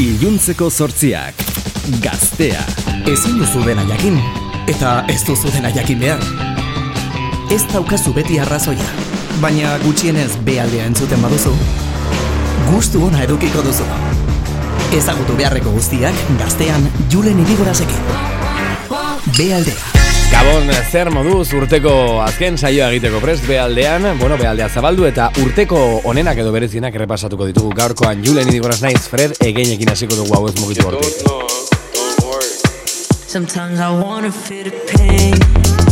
Iluntzeko sortziak. Gaztea. Ezin duzu dena jakin. Eta ez duzu dena jakin behar. Ez daukazu beti arrazoia. Baina gutxienez bealdea entzuten baduzu. Gustu ona edukiko duzu. Ezagutu beharreko guztiak gaztean julen irigorazekin. Bealdea. Gabon, zer moduz urteko azken saioa egiteko prest behaldean, bueno, behaldea zabaldu eta urteko onenak edo berezienak errepasatuko ditugu gaurkoan Julen idigoraz naiz, Fred, egeinekin hasiko dugu hau ez mugitu hortik. Sometimes I wanna feel the pain.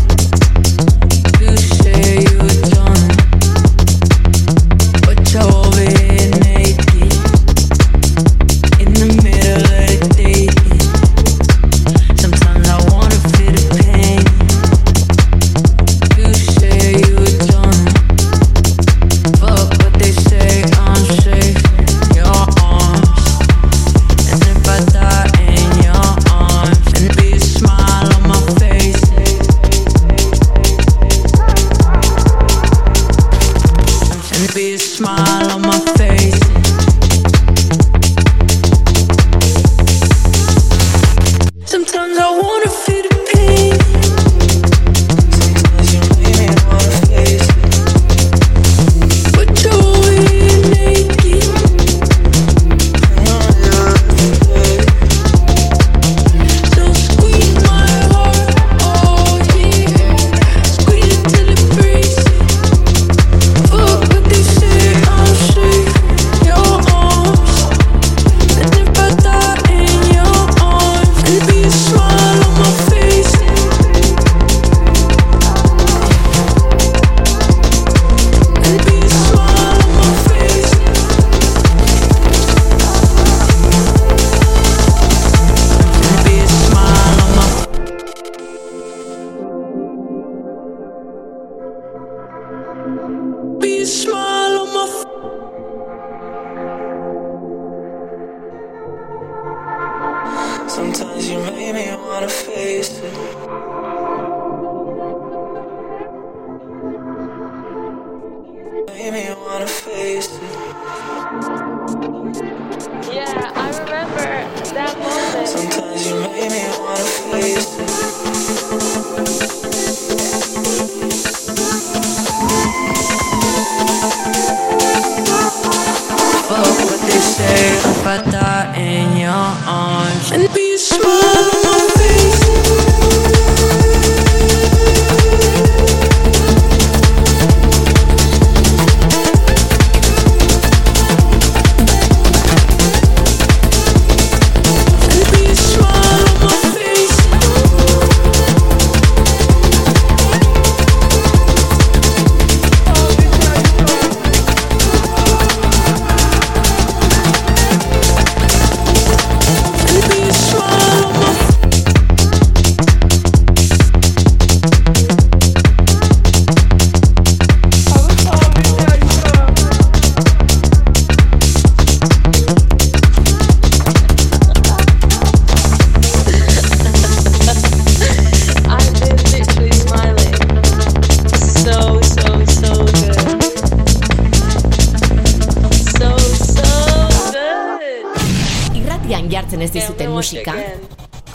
Irratian jartzen ez dizuten musika.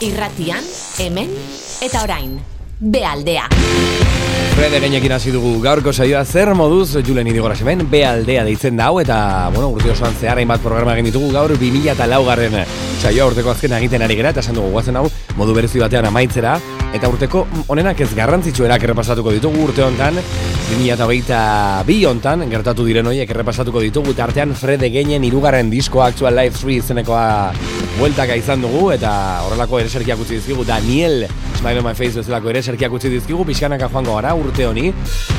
Irratian, hemen eta orain. Bealdea. Fred egeinekin hasi dugu gaurko saioa zer moduz Julen idigoraz hemen, bealdea deitzen da hau eta, bueno, urte osoan zehar hainbat programa egin ditugu gaur 2000 eta laugarren saioa urteko azkena egiten ari gera eta esan dugu guazen hau modu berezi batean amaitzera eta urteko onenak ez garrantzitsuerak errepasatuko ditugu urte hontan 2022 hontan gertatu diren horiek errepasatuko ditugu eta artean Fred egeinen irugarren diskoa Actual Life 3 izenekoa bueltaka izan dugu eta horrelako ereserkiak utzi dizkigu Daniel Smile on my face bezalako ereserkiak utzi dizkigu pixkanaka joango gara urte honi.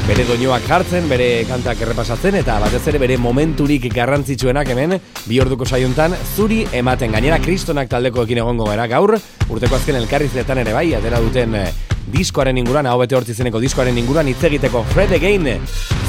Bere doinoak jartzen, bere kantak errepasatzen eta batez ere bere momenturik garrantzitsuenak hemen bi orduko saiontan zuri ematen gainera kristonak taldekoekin egongo gara gaur urteko azken elkarrizletan ere bai, atera duten e, diskoaren inguruan, hau bete hortz izeneko diskoaren inguruan, hitz egiteko Fred Again, eh,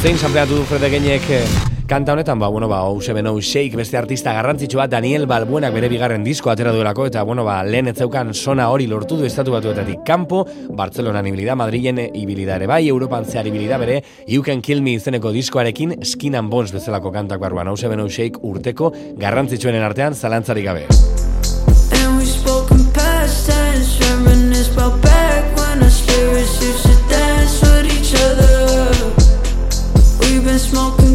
zein sampleatu du Fred Againek eh, kanta honetan, ba, bueno, ba, Ousebeno Shake, beste artista garrantzitsua, Daniel Balbuenak bere bigarren disko atera duelako, eta, bueno, ba, lehen etzeukan sona hori lortu du estatu batuetatik kanpo, Barcelona ibilida, Madrilen ibilida ere bai, Europan zehar ibilida bere, You Can Kill Me izeneko diskoarekin, Skin and Bones bezalako kantak barruan, Ousebeno Shake urteko garrantzitsuenen artean, zalantzarik. Zalantzarik gabe. smoke.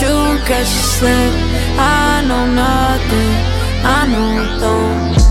you, cause you slip. I know nothing, I know don't.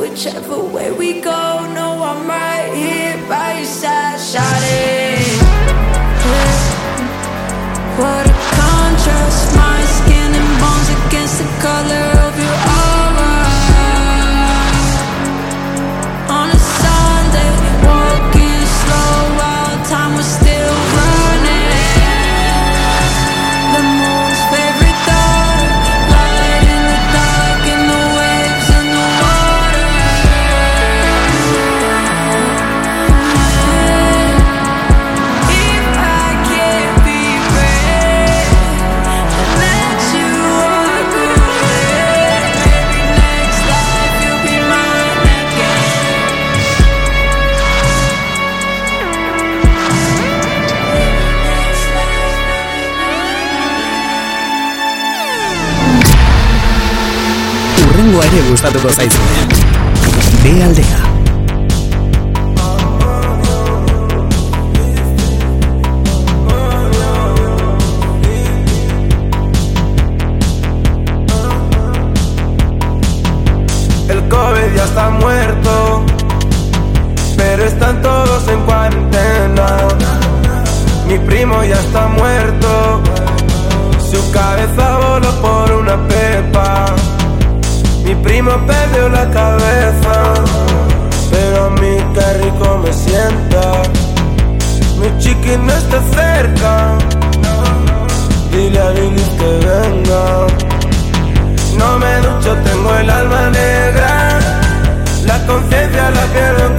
Whichever way we go, no, I'm right here by your side, shawty. What te gusta tu cosa Ve Aldea. El COVID ya está muerto, pero están todos en cuarentena. Mi primo ya está muerto, su cabeza voló por una pepa. Mi prima perdió la cabeza, pero a mí qué rico me sienta. Mi chiqui no está cerca, dile a Lili que venga. No me ducho, tengo el alma negra, la conciencia la pierdo en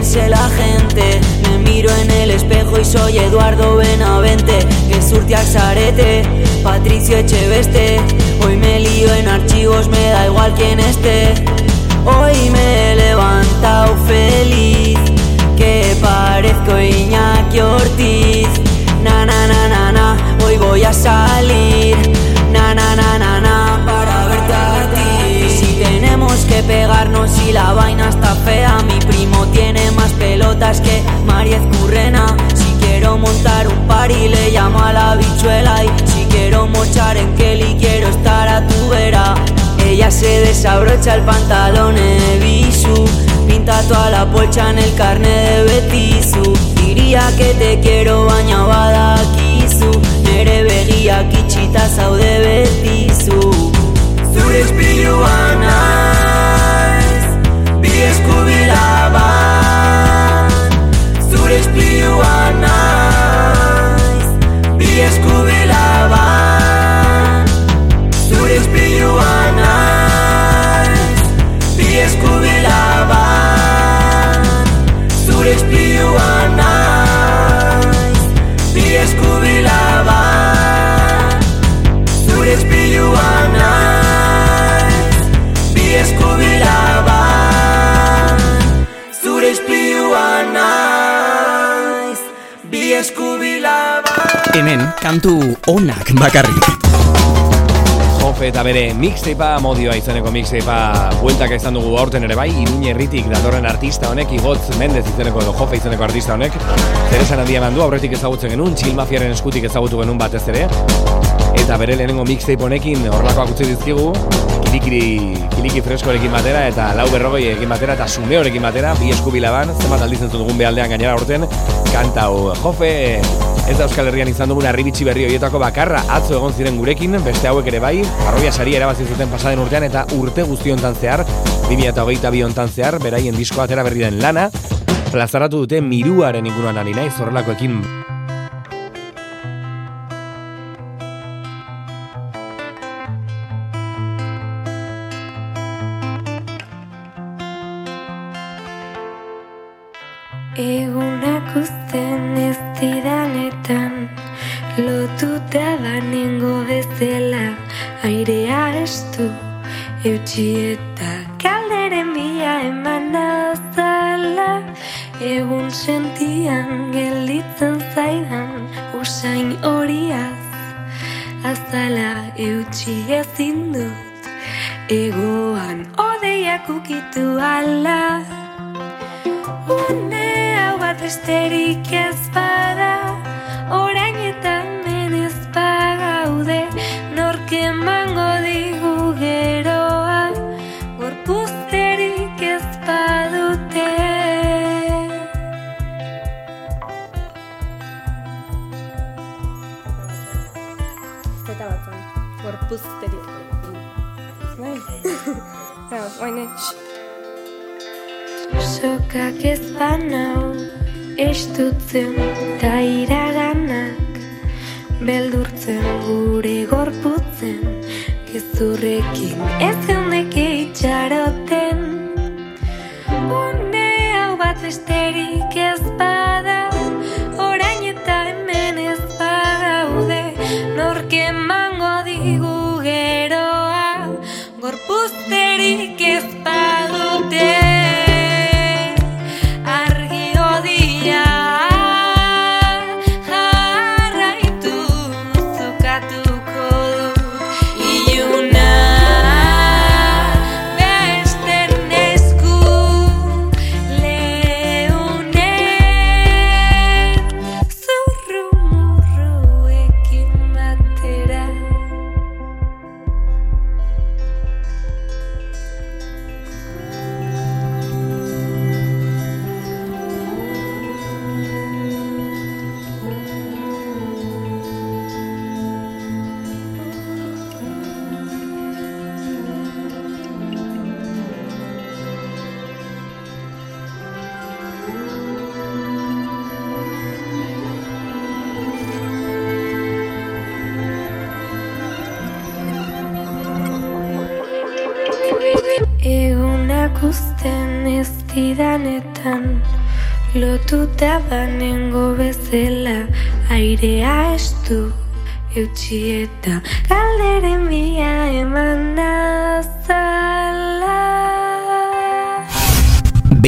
dice la gente. Me miro en el espejo y soy Eduardo Benavente Gezurtiak zarete, Patricio Echeveste. Hoy me lío en archivos, me da igual quién esté. Hoy me he levantado feliz Que parezco Iñaki Ortiz. Na na na na na, hoy voy a salir. Na na na na na, para verte a ti. Si tenemos que pegarnos y la vaina está fea Mi primo tiene pelotas que Mariez Currena Si quiero montar un party le llamo a la bichuela. Y si quiero mochar en Kelly quiero estar a tu vera? Ella se desabrocha el pantalón en bisu Pinta toda la polcha en el carne de Betizu Diría que te quiero baina badakizu Nere begiak itxita zaude betizu Zure espilua naiz Bi eskubila ban Zure espilua naiz Bi eskubila ban Hemen, kantu onak bakarrik. Jofe eta bere mixtapea modioa izeneko mixtapea bueltak izan dugu aurten ere bai, Iruñe herritik datorren artista honek, Igotz Mendez izeneko edo Jofe izeneko artista honek, zer esan handia eman du, aurretik ezagutzen genuen, Chill Mafiaren eskutik ezagutu genuen batez ere, eta bere lehenengo mixtape honekin horrelakoak utzi dizkigu, kilikiri, kiliki freskorekin batera, eta lau berrogei ekin batera, eta sume horekin batera, bi eskubilaban, zenbat aldiz entzun dugun behaldean gainera aurten, kanta hau, Jofe, Ez da Euskal Herrian izan dugun arribitsi berri horietako bakarra atzo egon ziren gurekin, beste hauek ere bai, arroia sari erabazi zuten pasaden urtean eta urte guzti hontan zehar, 2008 hontan zehar, beraien diskoa atera berri den lana, plazaratu dute miruaren inguruan ari naiz horrelakoekin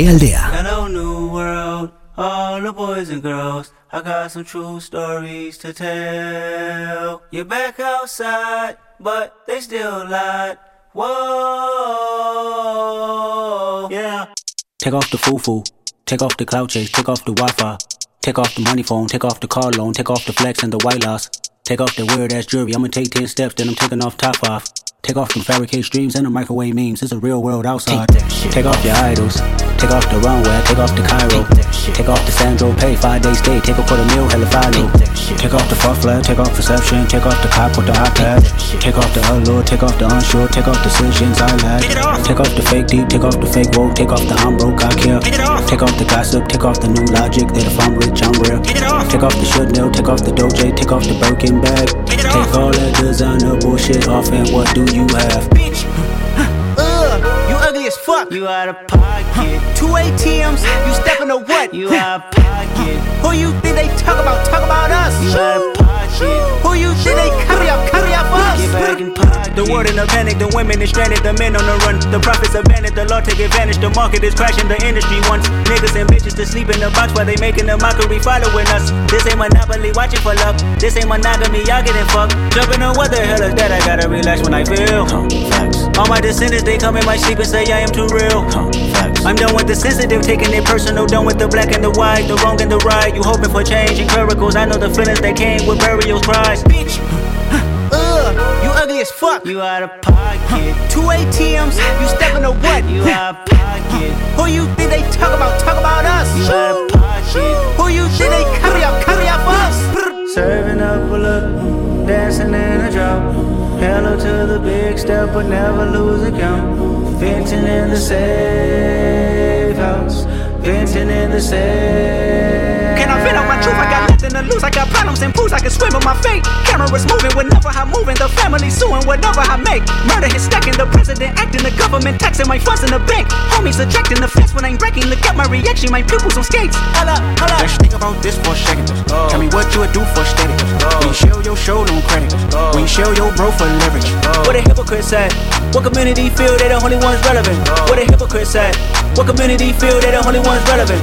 Bealdea. Hello, new world, all the boys and girls. I got some true stories to tell. You're back outside, but they still lied. Whoa, yeah. Take off the foo-foo, take off the cloud chase, take off the Wi-Fi, take off the money phone, take off the car loan, take off the flex and the white loss. Take off the weird ass jewelry, I'ma take 10 steps, then I'm taking off top off. Take off them fabricate streams and the microwave memes. It's a real world outside. Take, off your idols. Take off the runway. Take off the Cairo. Take, off the Sandro Pay. Five day stay. Take a quarter meal. Hella final. Take off the fuck flag. Take off perception. Take off the cop with the iPad. Take off the allure. Take off the unsure. Take off decisions I lack. Take off the fake deep. Take off the fake woke. Take off the I'm broke. I care. Take off the gossip. Take off the new logic that if I'm rich I'm real. Take off the should know. Take off the doje. Take off the Birkin bag. Take all that designer bullshit off and what do you have? Ugh, you ugly as fuck. You out of pocket. Two ATMs, you stepping to what? You out of pocket. Who you think they talk about? Talk about us. You out of pocket. Who you think they carry up? Carry up us. Get back in pocket. The world in a panic, the women is stranded, the men on the run. The profits abandoned, the law take advantage. The market is crashing, the industry wants niggas and bitches to sleep in the box while they making a mockery following us. This ain't monopoly, watching for love. This ain't monogamy, y'all getting fucked. Jumping on what the hell is that? I gotta relax when I feel. All my descendants, they come in my sleep and say I am too real. I'm done with the sensitive, taking it personal. Done with the black and the white, the wrong and the right. You hoping for change and miracles. I know the feelings that came with burial cries. Bitch. Ugh, you ugly as fuck. You out of pocket. Two ATMs, you stepping to what? You out of pocket. Who you think they talk about? Talk about us. You out of pocket. Who you think they carry up? Carry up us. Serving up a look, dancing in a drop. Hello to the big step, but never lose a count. Venting in the safe house. Venting in the safe. I on my truth? I got nothing to lose. I got problems and pools. I can swim in my fate. Cameras moving whenever I'm moving. The family suing whatever I make. Murder is stacking. The president acting. The government taxing my funds in the bank. Homies ejecting the fence when I'm breaking. Look at my reaction. My pupils on skates. Holla, holla. Let's think about this for a second. Tell me what you would do for status. When you show your show no credit. When you show your bro for leverage. What a hypocrite said. What community feel they the only ones relevant? What a hypocrite said. What community feel they the only ones relevant?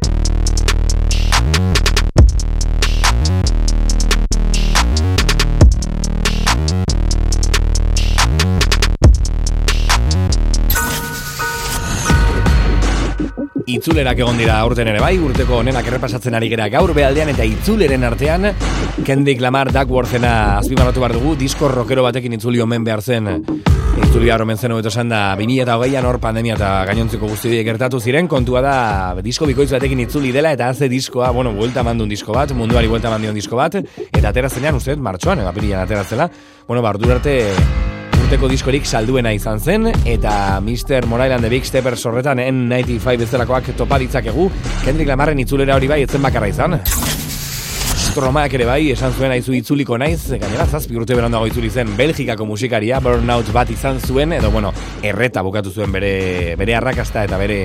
Itzulerak egon dira aurten ere bai, urteko honenak errepasatzen ari gera gaur behaldean eta itzuleren artean Kendrick Lamar Duckworthena azpimarratu behar dugu, disko rockero batekin itzuli omen behar zen. Itzuli haro mentzen hobeto esan da 2008an hor pandemia eta gainontzeko guzti gertatu ziren kontua da disko bikoitz batekin itzuli dela eta haze diskoa, bueno, buelta mandun disko bat, munduari buelta mandion disko bat eta aterazenean, uste, martxoan, apirian ateratzela, bueno, bardur arte urteko diskorik salduena izan zen eta Mr. Morail and the Big Steppers horretan N95 bezalakoak topa ditzakegu Kendrick Lamarren itzulera hori bai etzen bakarra izan Stromaak ere bai, esan zuen aizu itzuliko naiz, gainera zazpi urte berandago itzuli zen Belgikako musikaria, burnout bat izan zuen, edo bueno, erreta bukatu zuen bere, bere arrakasta eta bere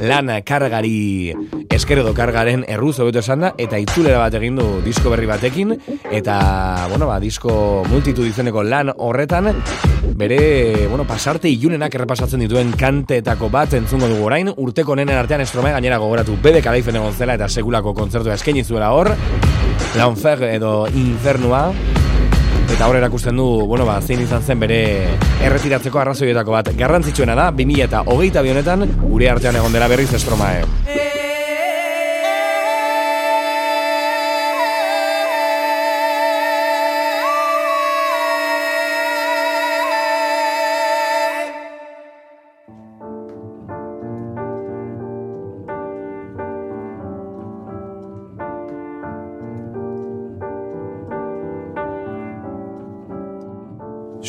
lan kargari eskeredo kargaren erruz hobeto esan da, eta itzulera bat egin du disko berri batekin, eta, bueno, ba, disko multitud izeneko lan horretan, bere, bueno, pasarte ilunenak errepasatzen dituen kanteetako bat entzungo dugu orain, urteko nenen artean estromea gainera gogoratu bebe kalaifen egon zela eta sekulako kontzertua eskaini zuela hor, L'Enfer edo Infernua eta hor erakusten du, bueno, ba, zein izan zen bere erretiratzeko arrazoietako bat. Garrantzitsuena da, 2000 eta hogeita bionetan, gure artean egon dela berriz estromae.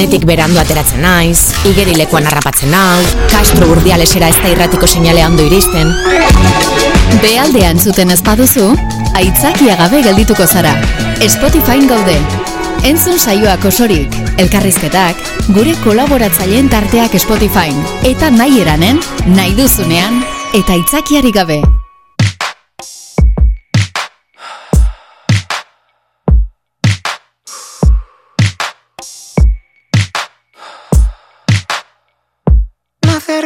Lanetik berandu ateratzen naiz, igerilekoan harrapatzen hau, Castro urdialesera ez da irratiko seinalea ondo iristen. Bealdean zuten ez baduzu, aitzakia gabe geldituko zara. Spotify gaude. Entzun saioak osorik, elkarrizketak, gure kolaboratzaileen tarteak Spotify. Eta nahi eranen, nahi duzunean, eta aitzakiari gabe.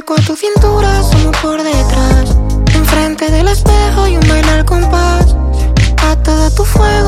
A tu cintura, sumo por detrás. Enfrente del espejo y un baile al compás. A todo tu fuego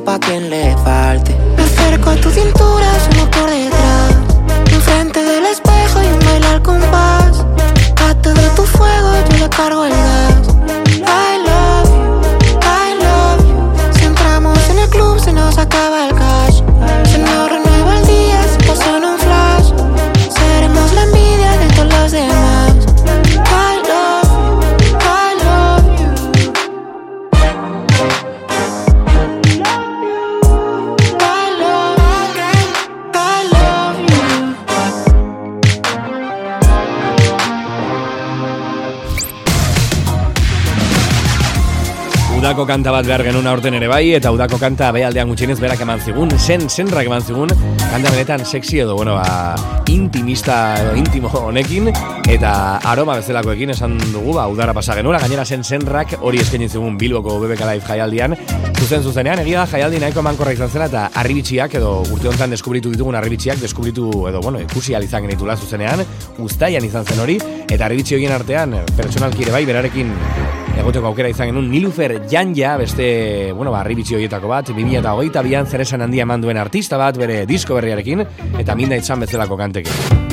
hope I can udako kanta bat behar genuen aurten ere bai, eta udako kanta behaldean gutxienez berak eman zigun, zen, zenrak eman zigun, kanta benetan sexy edo, bueno, ba, intimista edo intimo honekin, eta aroma bezalakoekin esan dugu, ba, udara pasa genuela, gainera zen zenrak hori eskaini zigun Bilboko BBK Live jaialdian, zuzen zuzenean, egia da jaialdi nahiko emankorra izan zela, eta arribitxiak edo urte honetan deskubritu ditugun arribitxiak, deskubritu edo, bueno, ikusi izan genitula zuzenean, ustaian izan zen hori, eta arribitxi horien artean, pertsonalki ere bai, berarekin egoteko aukera izan genuen Nilufer Janja, beste, bueno, ba, ribitzi horietako bat, 2008an zeresan handia manduen artista bat, bere disko berriarekin, eta minda Sun bezalako kantekin.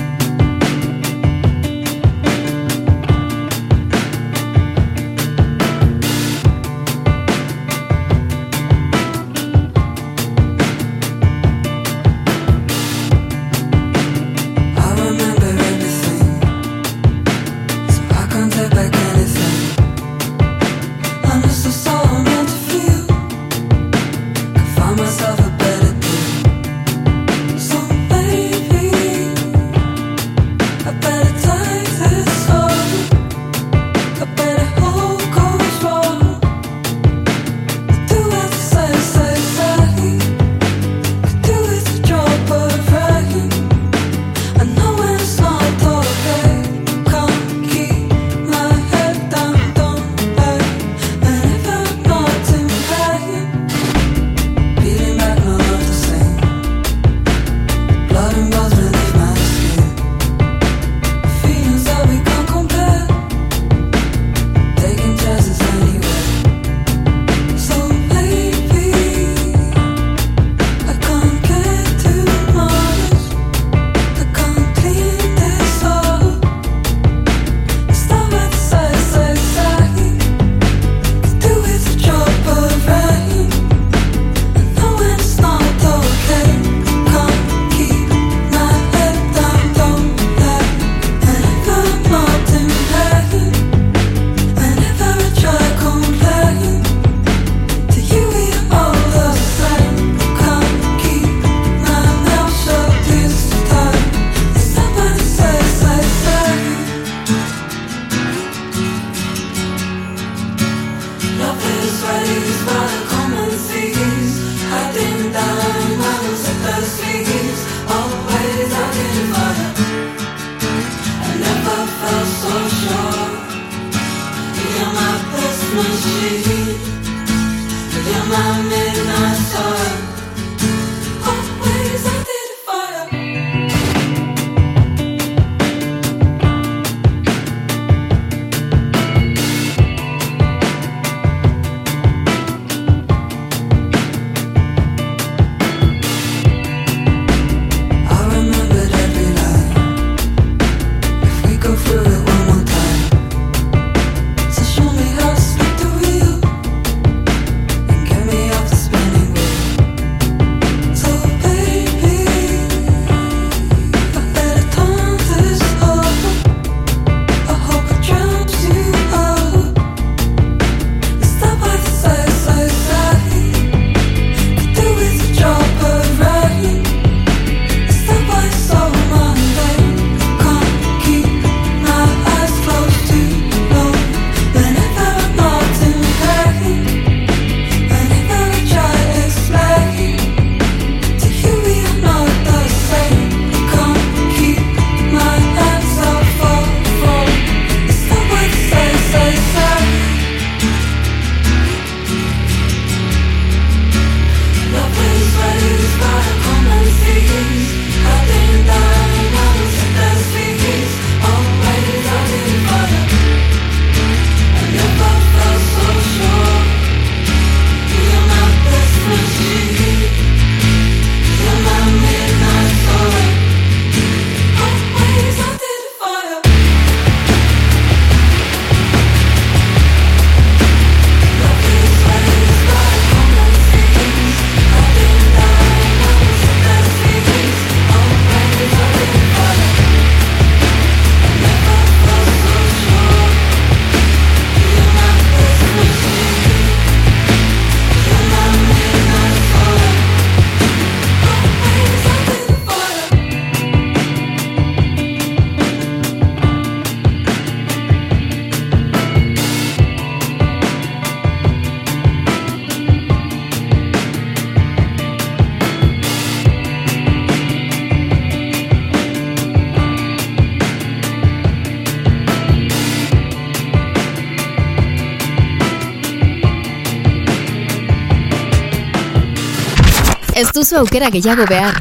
duzu aukera gehiago behar,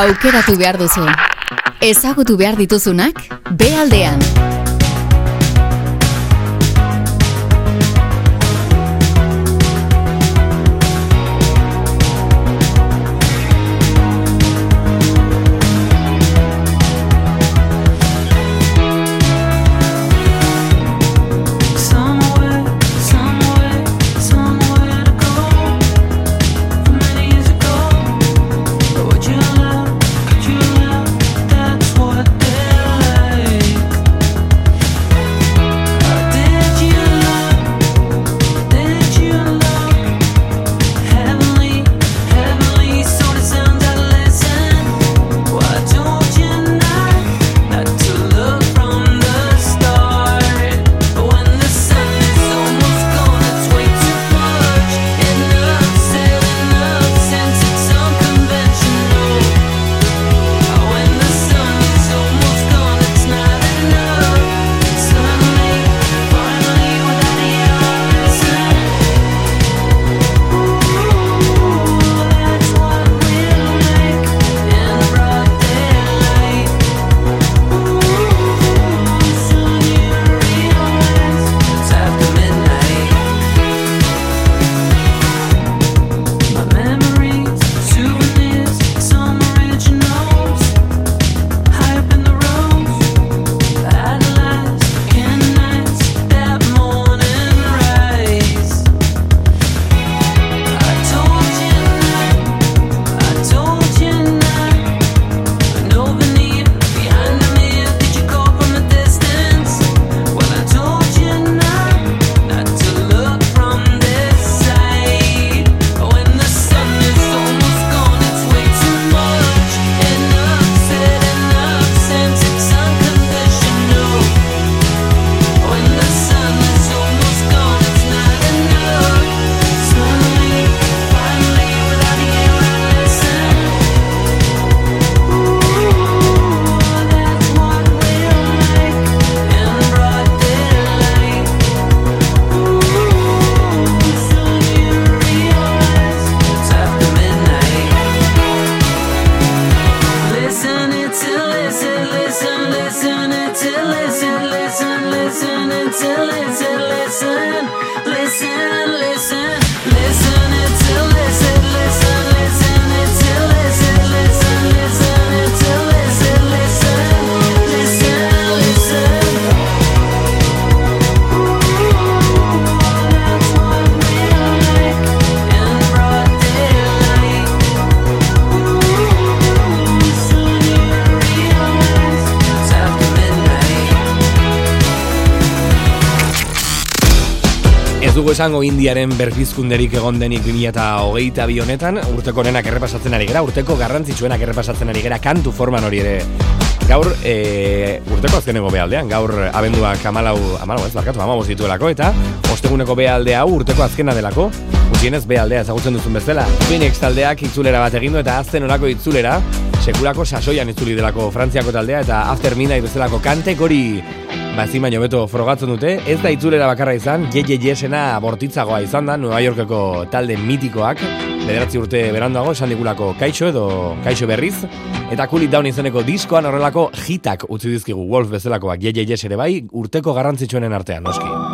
aukeratu behar duzu. Ezagutu behar dituzunak, behaldean. aldean. esango indiaren berrizkunderik egon denik 2008 honetan, urteko nenak errepasatzen ari gara, urteko garrantzitsuenak errepasatzen ari gara, kantu forman hori ere. Gaur, e, urteko azkenego behaldean, gaur abenduak amalau, amalau ez barkatu, amabos dituelako, eta osteguneko behalde hau urteko azkena delako, gutienez behaldea ezagutzen duzun bestela. Phoenix taldeak itzulera bat egindu eta azten orako itzulera, sekulako sasoian itzuli delako Frantziako taldea eta after midnight bezalako kantek hori Bazin baino beto frogatzen dute, ez da itzulera bakarra izan, JJJsena bortitzagoa izan da, Nueva Yorkeko talde mitikoak, bederatzi urte berandago, esan digulako kaixo edo kaixo berriz, eta kulit down izeneko diskoan horrelako hitak utzi dizkigu Wolf bezalakoak JJJs ere bai, urteko garrantzitsuenen artean, noski.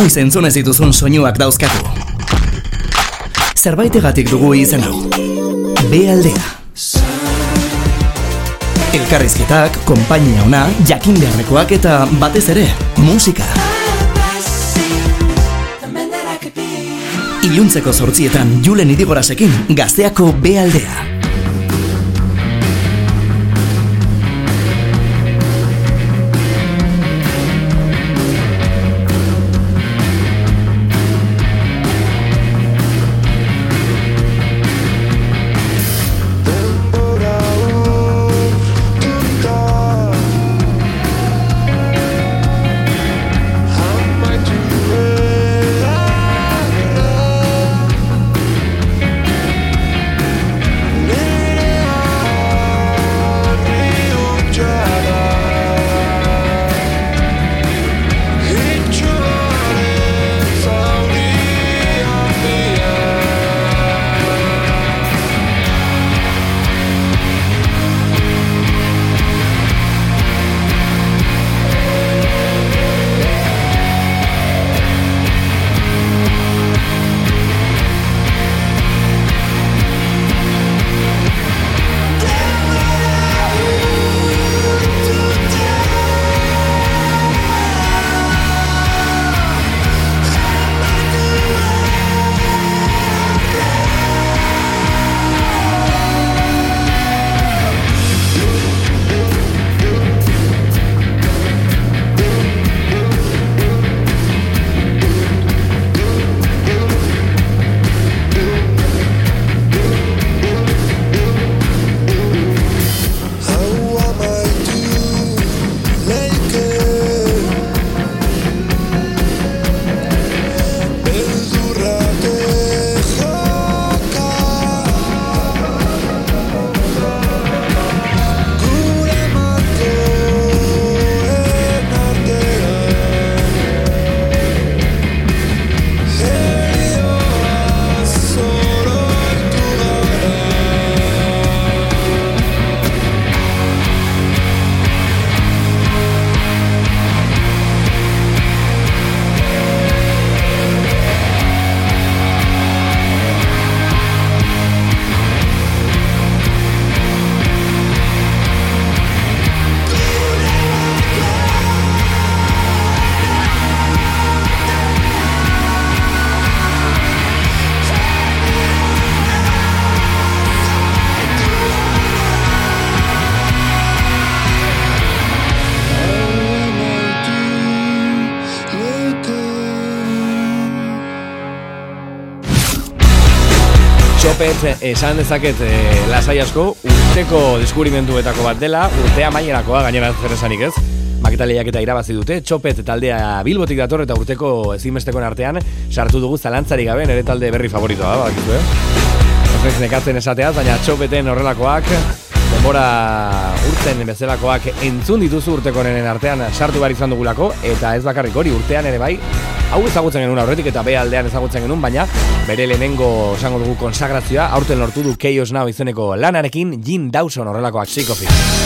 Inoiz entzun ez dituzun soinuak dauzkatu. Zerbaitegatik dugu izen hau. B aldea. Elkarrizketak, konpainia ona, jakin beharrekoak eta batez ere, musika. Iluntzeko zortzietan Julen Idigorasekin gazteako B aldea. Txopet esan dezaket e, lasai asko urteko deskubrimentuetako bat dela, urtea mailerakoa gainera zer esanik ez. Maketaleiak eta irabazi dute, Txopet taldea bilbotik dator eta urteko ezinbestekoen artean sartu dugu zalantzari gabe nire talde berri favoritoa da, badakizu, eh? Ez nekatzen esateaz, baina Txopeten horrelakoak denbora urten bezalakoak entzun dituzu urtekoren artean sartu behar izan dugulako eta ez bakarrik hori urtean ere bai hau ezagutzen genuen aurretik eta be aldean ezagutzen genuen baina bere lehenengo esango dugu konsagrazioa. Aurten lortu du Chaos Now izeneko lanarekin. Jim Dawson horrelakoak psikofi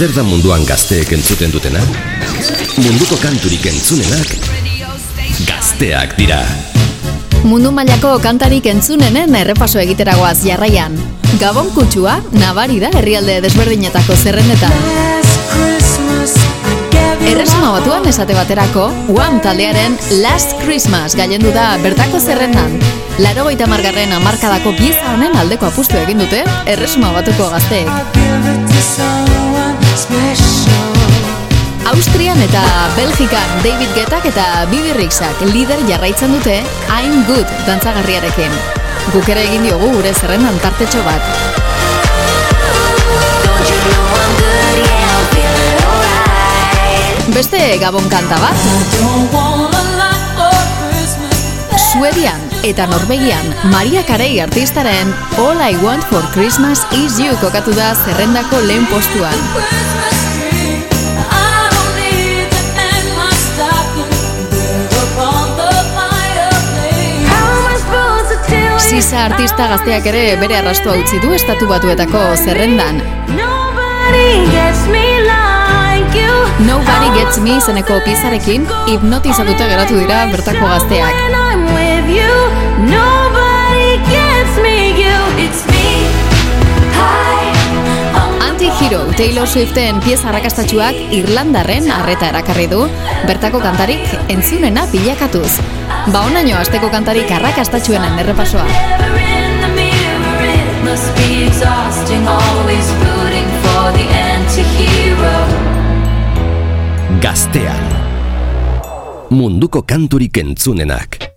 Zer da munduan gazteek entzuten dutena? Munduko kanturik entzunenak gazteak dira. Mundu mailako kantarik entzunenen errepaso egiteragoaz jarraian. Gabon kutsua, nabari da herrialde desberdinetako zerrendetan. Erresuma batuan esate baterako, Wham taldearen Last Christmas gailendu da bertako zerrendan. Laro goita margarren amarkadako pieza honen aldeko apustu egin dute, erresuma batuko gazteek. Austrian eta Belgikan David Getak eta Bibi Rixak lider jarraitzen dute I'm Good dantzagarriarekin. Guk ere egin diogu gure zerrendan tartetxo bat. Beste gabon kanta bat. Suedian eta Norvegian Maria Carey artistaren All I Want for Christmas is You kokatu da zerrendako lehen postuan. Sisa artista gazteak ere bere arrastua utzi du estatu batuetako zerrendan. Nobody Gets Me izeneko pizarekin hipnotizatuta geratu dira bertako gazteak. Anti-Hero Taylor Swiften pieza arrakastatxuak Irlandarren arreta erakarri du, bertako kantarik entzunena bilakatuz. Ba onaino asteko kantarik arrakastatxuenen errepasoa. Must. Gaztean. Munduko kanturik entzunenak.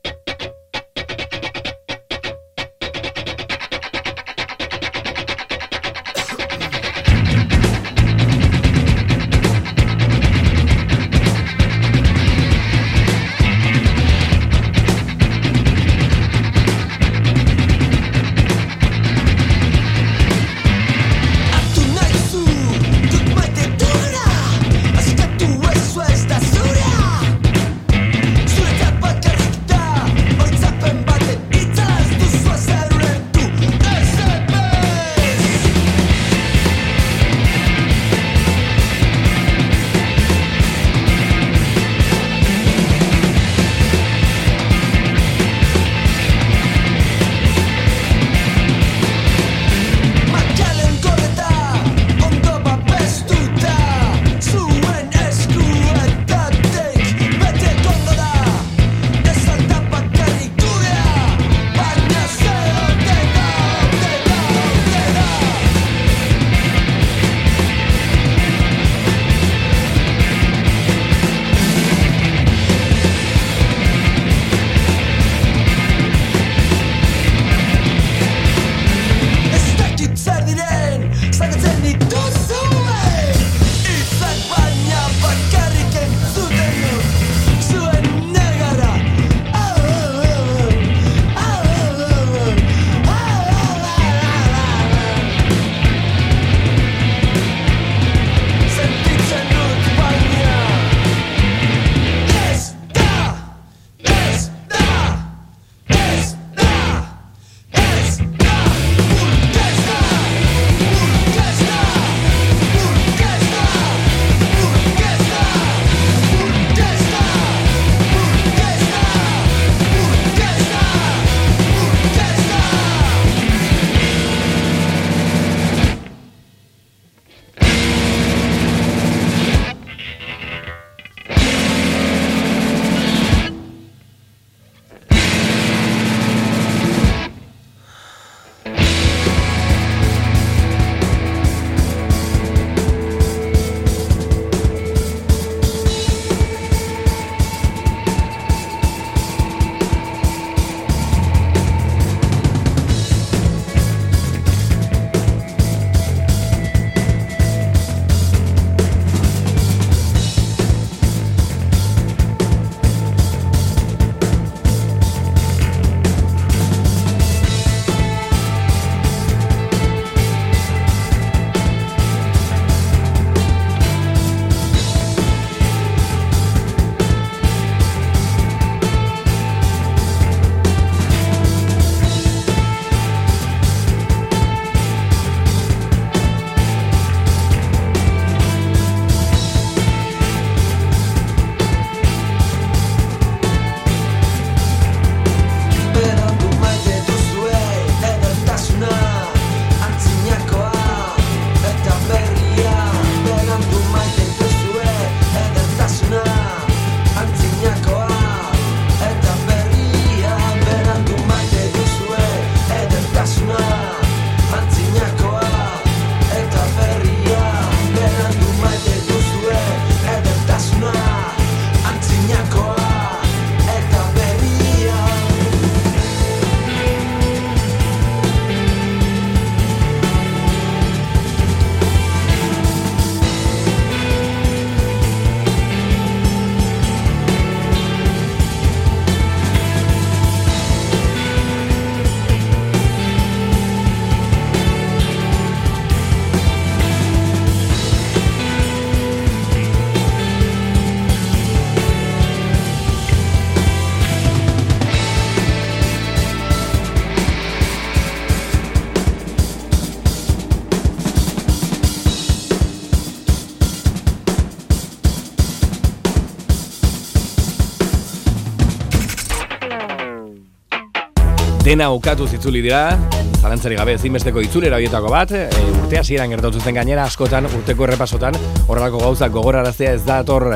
Dena ukatu zitzuli dira, zalantzari gabe ezinbesteko itzulera horietako bat, e, urte hasieran gertatu zen gainera askotan, urteko errepasotan, horrelako gauzak gogoraraztea ez dator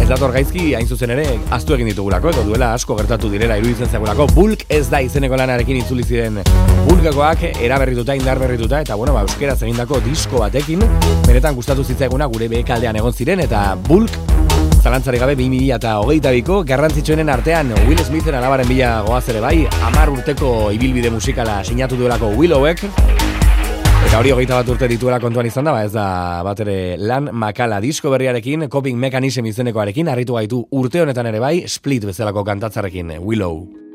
Ez dator gaizki, hain zuzen ere, aztu egin ditugulako, edo duela asko gertatu direla iruditzen zagulako, bulk ez da izeneko lanarekin itzuli ziren. Bulkakoak eraberrituta, indarberrituta, eta bueno, ba, euskera egindako disko batekin, benetan gustatu zitzaiguna gure behekaldean egon ziren, eta bulk Zalantzari gabe 2000 eta hogeita biko, garrantzitsuenen artean Will Smithen alabaren bila goaz ere bai, amar urteko ibilbide musikala sinatu duelako Willowek, Eta hori hogeita bat urte dituela kontuan izan da, ba ez da bat ere lan makala disko berriarekin, coping mechanism izenekoarekin, harritu gaitu urte honetan ere bai, split bezalako kantatzarekin, Willow.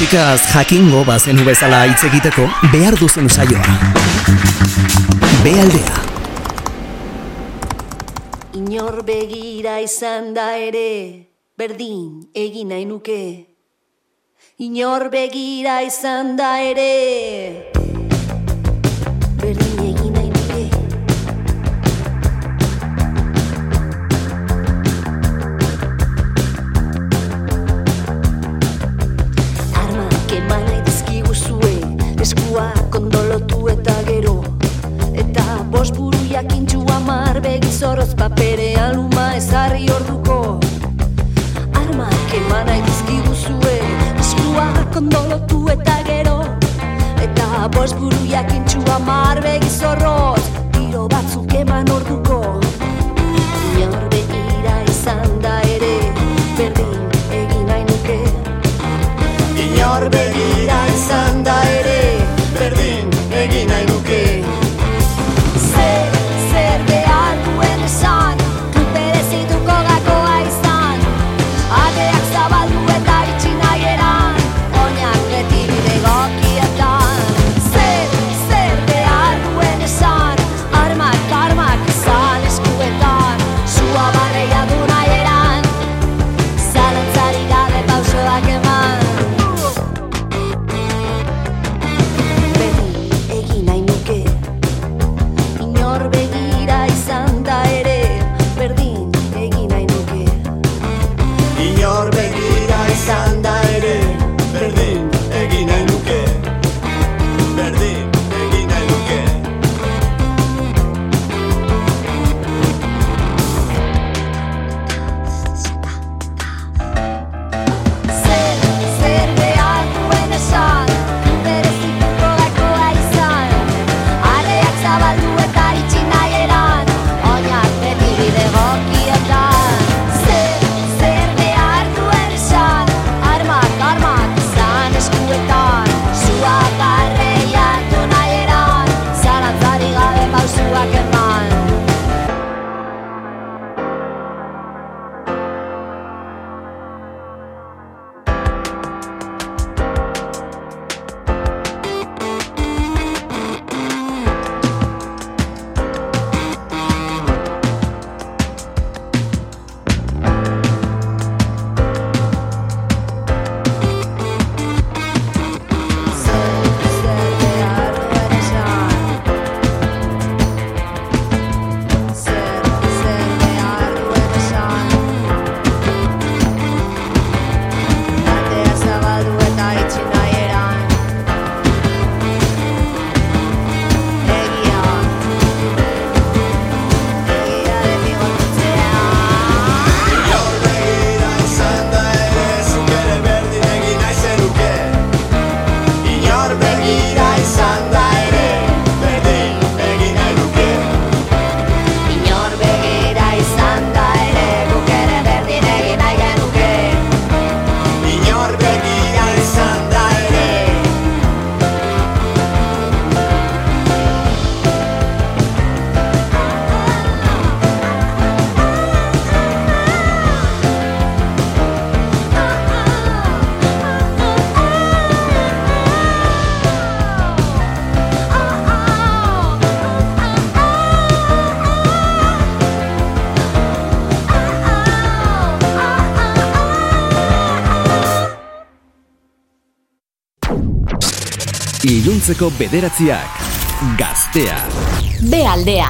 Musikaz jakingo bazenu bezala hitz egiteko behar duzen saioa. Bealdea. Inor begira izan da ere, berdin egin nahi nuke. Inor begira izan da ere, berdin bost buru jakintxu amar begizorroz Tiro batzuk eman orduko Iluntzeko bederatziak. Gaztea. Bealdea. aldea.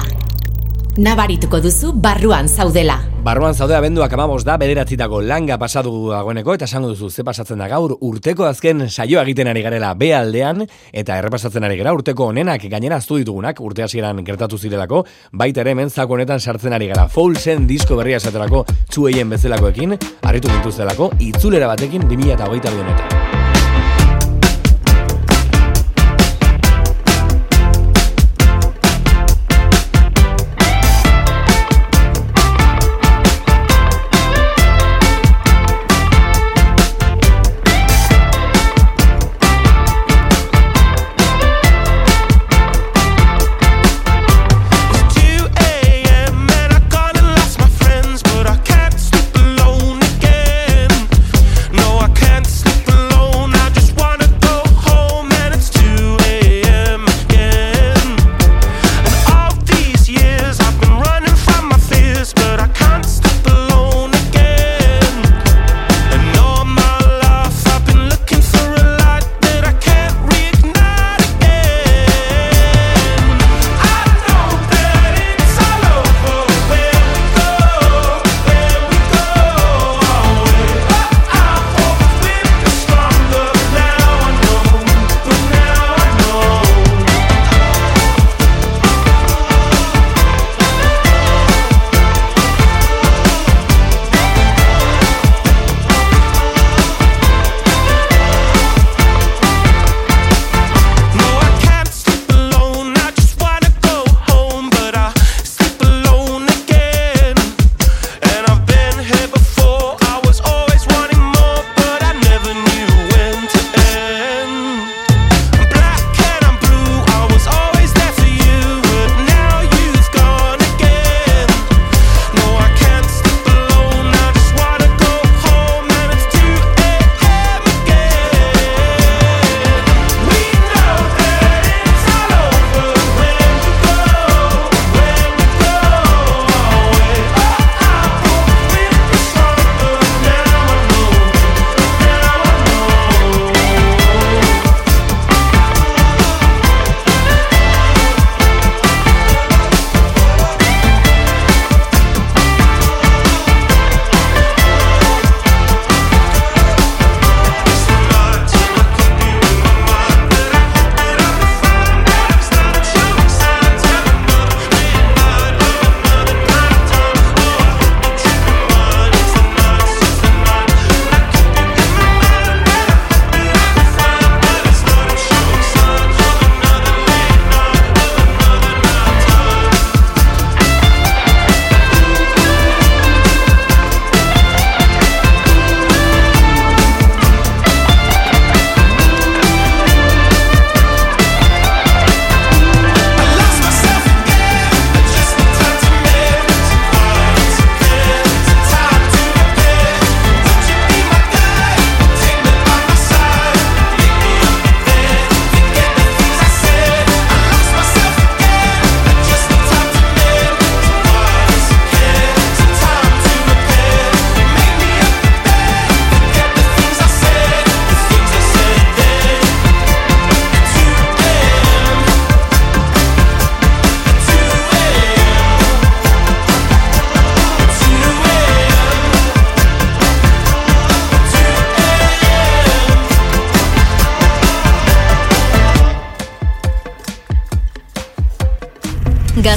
Nabarituko duzu barruan zaudela. Barruan zaude abenduak amabos da bederatzitako langa pasadu dagoeneko eta esango duzu ze pasatzen da gaur urteko azken saioa egiten ari garela behaldean eta errepasatzen ari gara urteko honenak gainera aztu ditugunak urte hasieran gertatu zirelako baita ere hemen zako honetan sartzen ari gara Foulsen disko berria esaterako txueien bezalakoekin harritu gintuztelako itzulera batekin 2022 honetan.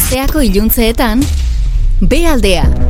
Asteako iluntzeetan, B aldea.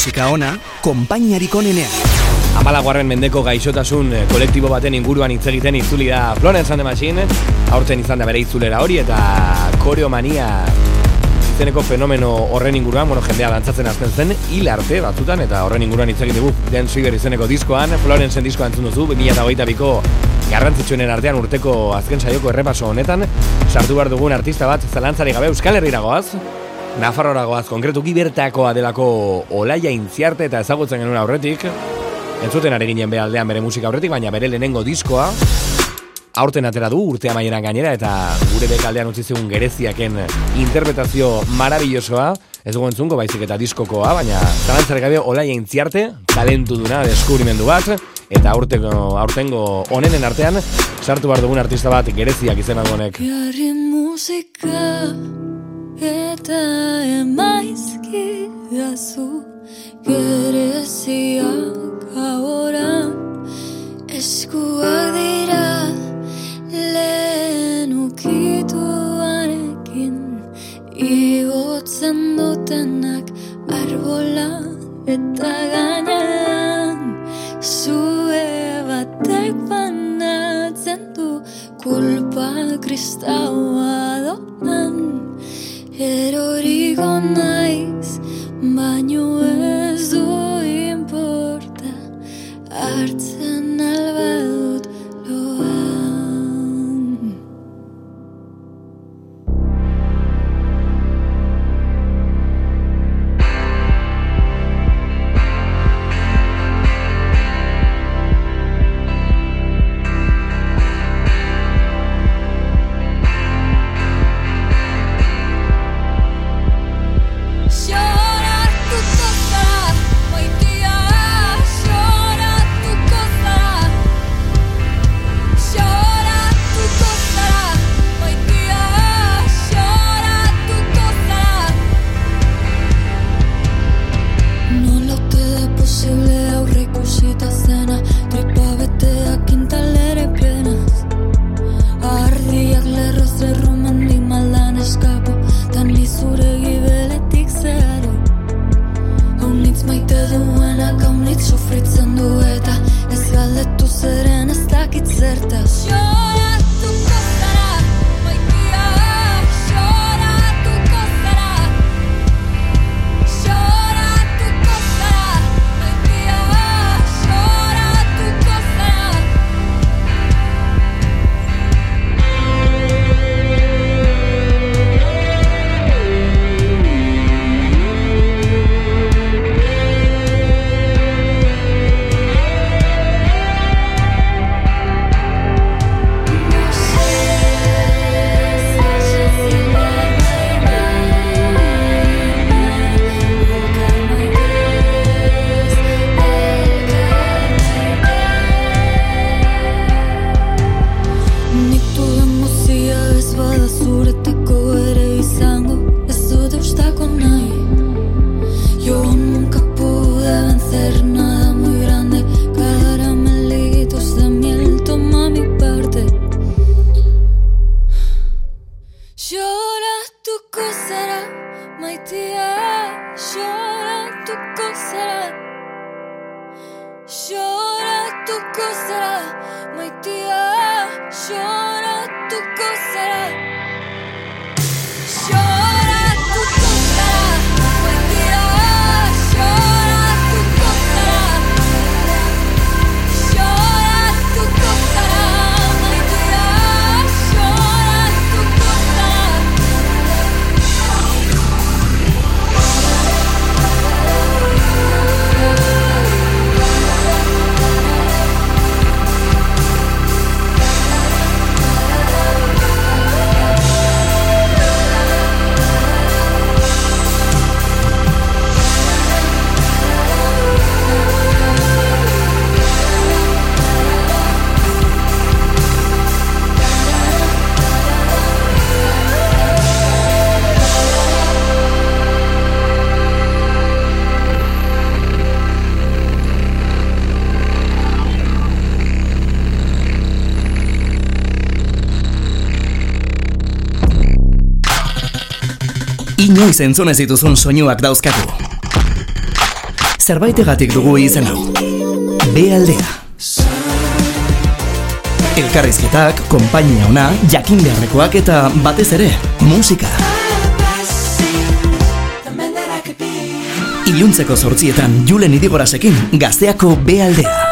Musika ona, konpainiarik onenean. Amalaguarren mendeko gaixotasun eh, kolektibo baten inguruan hitz egiten itzuli da Florence and the Machine, aurten izan da bere itzulera hori eta koreomania izeneko fenomeno horren inguruan, bueno, jendea dantzatzen azten zen, hil arte batzutan, eta horren inguruan hitz egin dugu Dance Fever izeneko diskoan, Florencen diskoa entzun duzu, 2008ko garrantzitsuenen artean urteko azken saioko errepaso honetan, sartu behar dugun artista bat zalantzari gabe Euskal Herriragoaz, Nafarroragoaz, konkretuki bertakoa delako olaia intziarte eta ezagutzen genuen aurretik, entzuten ari ginen behaldean bere musika aurretik, baina bere lehenengo diskoa, aurten atera du urte amaieran gainera eta gure bekaldean utzi zigun gereziaken interpretazio marabillosoa, ez dugu entzungo baizik eta diskokoa, baina zalantzare gabe olaia intziarte, talentu duna, deskubrimendu bat, eta aurtengo, aurtengo onenen artean, sartu behar dugun artista bat gereziak izena du honek. Jarri musika eta emaizki gazu gereziak ahora. Eskuak dira lehen ukituarekin igotzen dutenak arbola eta gainean. Zue batek banatzen du kulpa kristaua doan eroriko naiz baino ez du importa hartzen alba Inoiz entzun ez dituzun soinuak dauzkagu. Zerbaitegatik dugu izen hau. B-aldea. Elkarrizketak, konpainia ona, jakin beharrekoak eta batez ere, musika. Iluntzeko sortzietan Julen Idigorasekin gazteako B-aldea.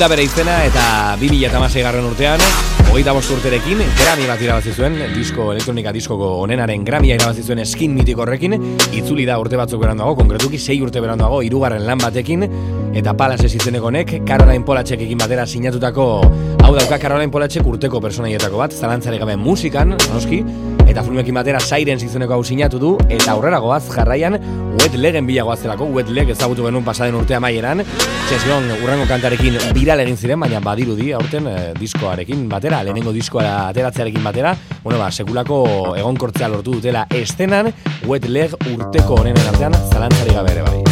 Lunda bere izena eta 2006 garren urtean, hogeita bost urterekin, Grammy bat irabazi zuen, disko elektronika diskoko onenaren Grammya irabazi zuen eskin mitiko horrekin, itzuli da urte batzuk beranduago, konkretuki sei urte beranduago, hirugarren lan batekin, eta palas ez honek, Caroline Polatxekekin batera sinatutako, hau dauka Caroline Polatxek urteko personaietako bat, zalantzare gabe musikan, noski, eta filmekin batera Sirens izeneko hau sinatu du, eta aurrera goaz jarraian, Wet Legen bila goaztelako, Wet Leg ezagutu genuen pasaden urte amaieran, Txesion urrengo kantarekin viral egin ziren, baina badirudi aurten eh, diskoarekin batera, lehenengo diskoa ateratzearekin batera, bueno ba, sekulako egonkortzea lortu dutela estenan, Wet Leg urteko honenen artean, zalantzari gabe ere bai.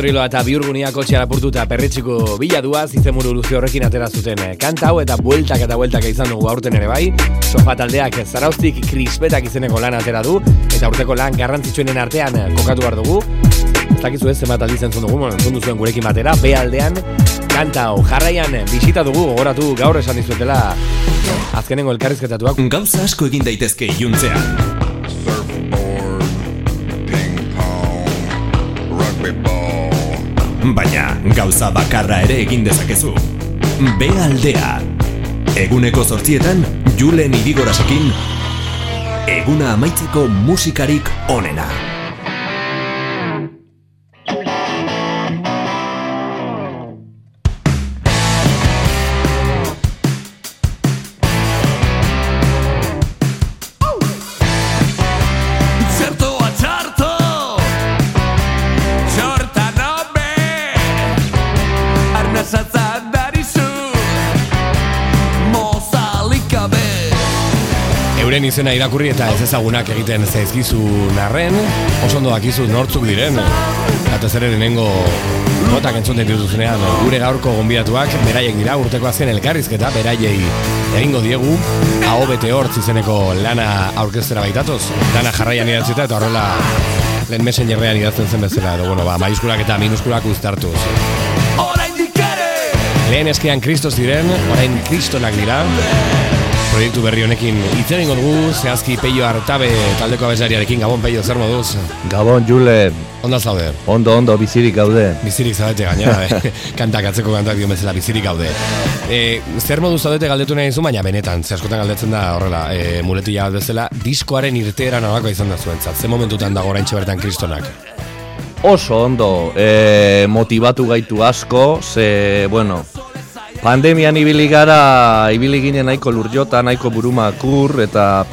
Kokodriloa eta biurgunia kotxea lapurtuta perretxiko bila duaz izemuru luze horrekin atera zuten eh, kanta hau eta bueltak eta bueltak izan dugu aurten ere bai. Sofa taldeak zaraustik krispetak izeneko lan atera du eta urteko lan garrantzitsuenen artean eh, kokatu behar dugu. Ez dakizu ez zenbat aldiz entzun dugu, entzun duzuen gurekin batera, B aldean kanta hau jarraian eh, bisita dugu gogoratu gaur esan dizuetela azkenengo elkarrizketatuak. Gauza asko egin daitezke iluntzean. Gauza bakarra ere egin dezakezu. B aldea. Eguneko zortzietan, Julen Irigorasekin, eguna amaitzeko musikarik onena. Euren izena irakurri eta ez ezagunak egiten zaizkizu narren, oso ondo dakizu nortzuk diren. Eta zer lehenengo notak entzuten dituzunean, gure gaurko gonbidatuak, beraiek dira urteko azken elkarrizketa, beraiei egingo diegu, hau bete hortz izeneko lana aurkeztera baitatoz, lana jarraian idatzita eta horrela lehen messengerrean idazten zen bezala, edo bueno, ba, maiuskulak eta minuskulak uztartuz. Lehen eskean kristos diren, orain kristonak dira. Proiektu berri honekin hitz egingo dugu, zehazki Peio Artabe taldeko abeslariarekin, Gabon Peio, zer moduz? Gabon, Jule. Onda zaude? Ondo, ondo, bizirik gaude. Bizirik zaudete gainera, eh? kantak atzeko kantak dio bezala bizirik gaude. E, zer modu zaudete galdetu nahi zu, baina benetan, ze askotan galdetzen da horrela, e, muletila bat bezala, diskoaren irteera nolako izan da zuentzat, ze momentutan dago oraintxe bertan kristonak? Oso ondo, e, motivatu gaitu asko, ze, bueno, pandemian ibili gara, ibili ginen nahiko lurjota, nahiko burumakur, eta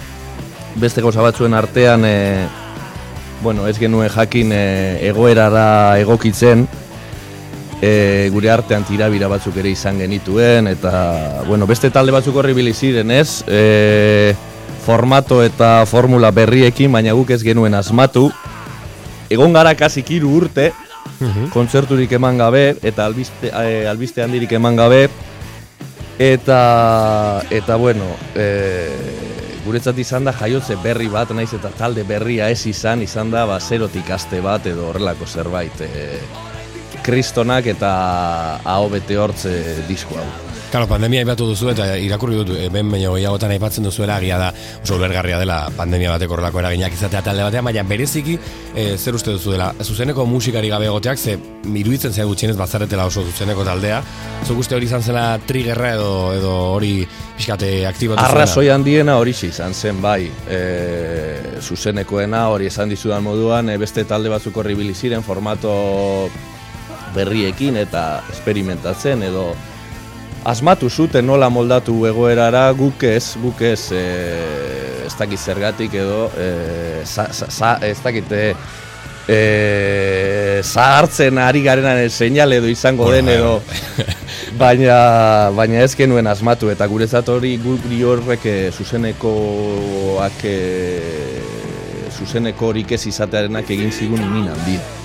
beste gauza batzuen artean, e, bueno, ez genuen jakin e, egoerara egokitzen, e, gure artean tirabira batzuk ere izan genituen, eta, bueno, beste talde batzuk horri ibili ziren, ez? E, formato eta formula berriekin, baina guk ez genuen asmatu. Egon gara kasik hiru urte, kontzerturik eman gabe, eta albiste, eh, albiste handirik eman gabe, eta, eta bueno, e, guretzat izan da jaiotze berri bat, naiz eta talde berria ez izan, izan da ba, zerotik aste bat edo horrelako zerbait. E, kristonak eta aho bete hortze disko hau. Claro, pandemia aipatu duzu eta irakurri dut hemen baino gehiagotan aipatzen duzuela agia da oso ulergarria dela pandemia bateko horrelako eraginak izatea talde batean, baina bereziki e, zer uste duzu dela zuzeneko musikari gabe egoteak ze iruditzen zaigu gutxienez bazaretela oso zuzeneko taldea. Zuk uste hori izan zela triggerra edo edo hori pixkate aktibatu zuena? Arrazoi handiena hori izan zen, bai. E, zuzenekoena hori esan dizudan moduan, e, beste talde batzuk horri ibili ziren formato berriekin eta experimentatzen edo asmatu zuten nola moldatu egoerara guk ez, guk ez, e, ez dakit zergatik edo, e, za, za, za, ez dakit, e, e, zahartzen ari garenan seinal edo izango den edo, baina, baina ez genuen asmatu eta guretzat hori guri horrek e, zuzenekoak e, zuzeneko horik ez izatearenak egin zigun min handia.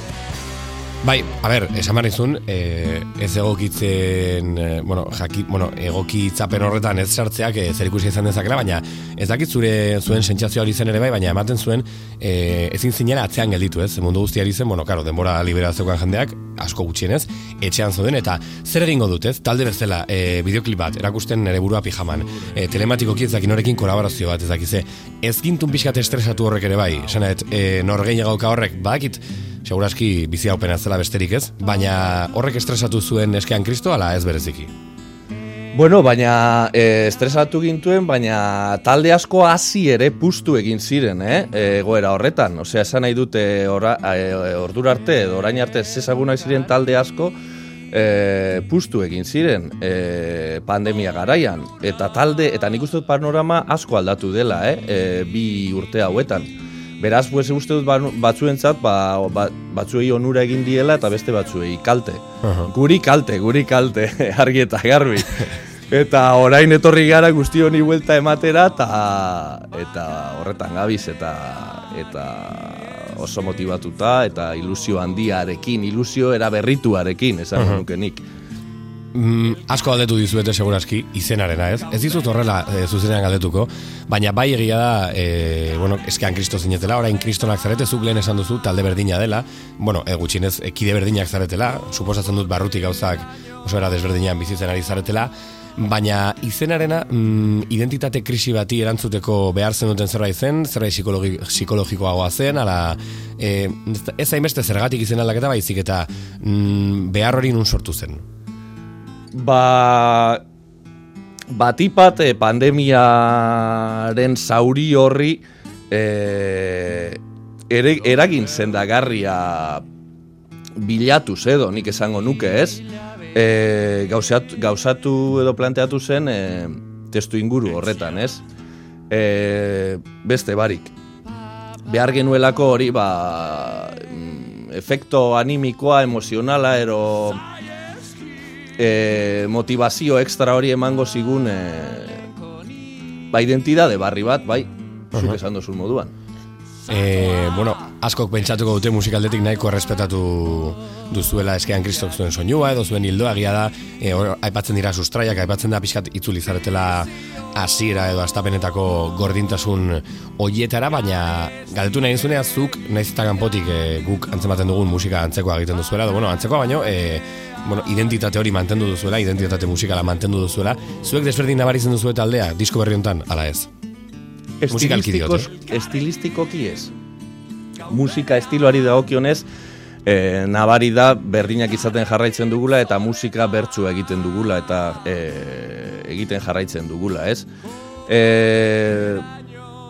Bai, a ber, esan behar nizun, eh, ez egokitzen, eh, bueno, jaki, bueno, egokitzapen horretan ez sartzeak eh, zer ikusi izan dezakela, baina ez dakit zure zuen sentsazio hori zen ere bai, baina ematen zuen eh, ezin zinela atzean gelditu, ez? Mundu guztiari zen, bueno, karo, denbora liberaziokan jendeak, asko gutxienez, etxean zoden, eta zer egingo dut, ez? Talde bezala, eh, bideoklip bat, erakusten nere burua pijaman, eh, telematikoki ez dakin kolaborazio bat, ez dakize, ez gintun pixkat estresatu horrek ere bai, esanet, eh, norgein gauka horrek, badakit, Seguraski bizi haupena zela besterik ez, baina horrek estresatu zuen eskean kristo ala ez bereziki. Bueno, baina e, estresatu gintuen, baina talde asko hasi ere pustu egin ziren, eh? egoera horretan. Osea, esan nahi dute ora, e, ordura arte, edo orain arte ez ezagunak ziren talde asko, e, pustu egin ziren e, pandemia garaian. Eta talde, eta nik uste panorama asko aldatu dela, eh? e, bi urte hauetan. Beraz, pues, uste dut ba- batzuentzat, ba, ba, batzuei onura egin diela eta beste batzuei kalte. Guri kalte, guri kalte, argi eta garbi. Eta orain etorri gara guzti honi buelta ematera eta eta horretan gabiz eta eta oso motivatuta eta ilusio handiarekin, ilusio eraberrituarekin, esan Mhm. nuke nik. Mm, asko galdetu dizuete segurazki izenarena, ez? Ez dizut horrela e, zuzenean galdetuko, baina bai egia da, e, bueno, eskean kristo zinetela, orain kristonak zarete, zuk lehen esan duzu, talde berdina dela, bueno, e, gutxinez, e, kide berdinak zaretela, suposatzen dut barrutik gauzak oso era desberdinean bizitzen ari zaretela, baina izenarena mm, identitate krisi bati erantzuteko behar zen duten zerbait zen, zerbait psikologi, psikologikoagoa zen, ala, e, ez hainbeste zergatik izen aldaketa baizik eta mm, behar hori nun sortu zen. Ba, batipat eh, pandemiaren zauri horri eh, ere, eragin zendagarria bilatuz edo, nik esango nuke ez, eh, gauzatu, gauzatu edo planteatu zen eh, testu inguru horretan ez, eh, beste barik. Behar genuelako hori, ba, mm, efekto animikoa, emozionala, ero e, motivazio extra hori emango zigun e, ba, identidade barri bat, bai, zuk Aha. esan dozun moduan. E, bueno, askok pentsatuko dute musikaldetik nahiko errespetatu duzuela eskean kristok zuen soinua edo zuen hildoa da e, hor, aipatzen dira sustraiak, aipatzen da pixkat itzuli zaretela hasiera edo astapenetako gordintasun hoietara, baina galdetu nahi zunean zuk, naiz eta kanpotik e, guk antzematen dugun musika antzekoa egiten duzuela, edo, bueno, antzekoa baino, e, bueno, identitate hori mantendu duzuela, identitate musikala mantendu duzuela, zuek desberdin nabaritzen duzuet taldea, disko berri honetan, ala ez? Musikalki diot, Estilistikos, estilistikoki ez. Musika estiloari dagokionez, e, nabari da berdinak izaten jarraitzen dugula eta musika bertsua egiten dugula eta e, egiten jarraitzen dugula, ez? E,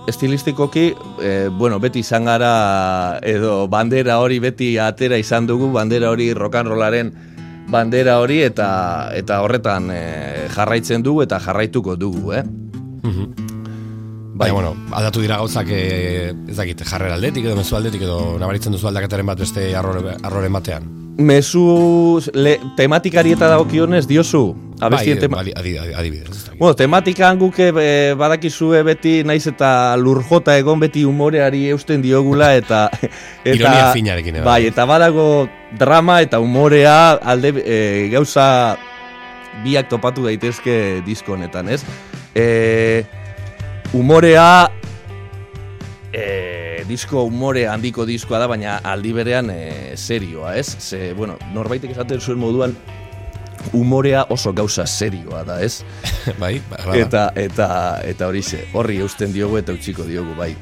estilistikoki, e, bueno, beti izan gara edo bandera hori beti atera izan dugu, bandera hori rollaren bandera hori eta eta horretan e, jarraitzen dugu eta jarraituko dugu, eh? Bai, bueno, aldatu dira gauzak e, ez dakit, jarrera aldetik edo mezu aldetik edo nabaritzen duzu aldaketaren bat beste arrore, arroren batean. Mezu le, tematikari eta dagokionez diozu. Abestien bai, tema... adi- adi- adibidez. Bueno, tematikan guke e, badakizue beti naiz eta lurjota egon beti umoreari eusten diogula eta eta Ironia finarekin, eh, Bai, eta badago drama eta umorea alde e, gauza biak topatu daitezke disko honetan, ez? E, umorea e, disko umore handiko diskoa da, baina aldi berean e, serioa, ez? Ze, bueno, norbaitek esaten zuen moduan umorea oso gauza serioa da, ez? bai, bai, eta eta eta horixe, horri eusten diogu eta utziko diogu, bai.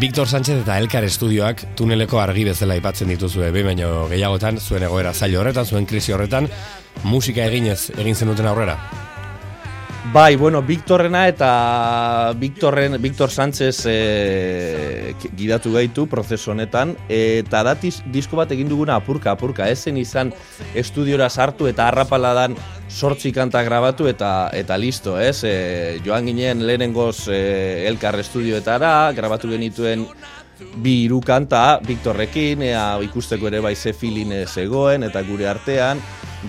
Víctor Sánchez eta Elkar Estudioak tuneleko argi bezala aipatzen dituzue behin baino gehiagotan zuen egoera zailo horretan, zuen krisi horretan, musika eginez egin zenuten aurrera. Bai, bueno, Victorrena eta Victorren, Victor Sánchez e, gidatu gaitu prozesu honetan eta da disko bat egin duguna apurka apurka, ezen izan estudiora sartu eta harrapaladan sortzi kanta grabatu eta eta listo, ez? E, joan ginen lehenengoz e, Elkar estudioetara, grabatu genituen bi hiru kanta Victorrekin, ea ikusteko ere bai ze feeling zegoen eta gure artean,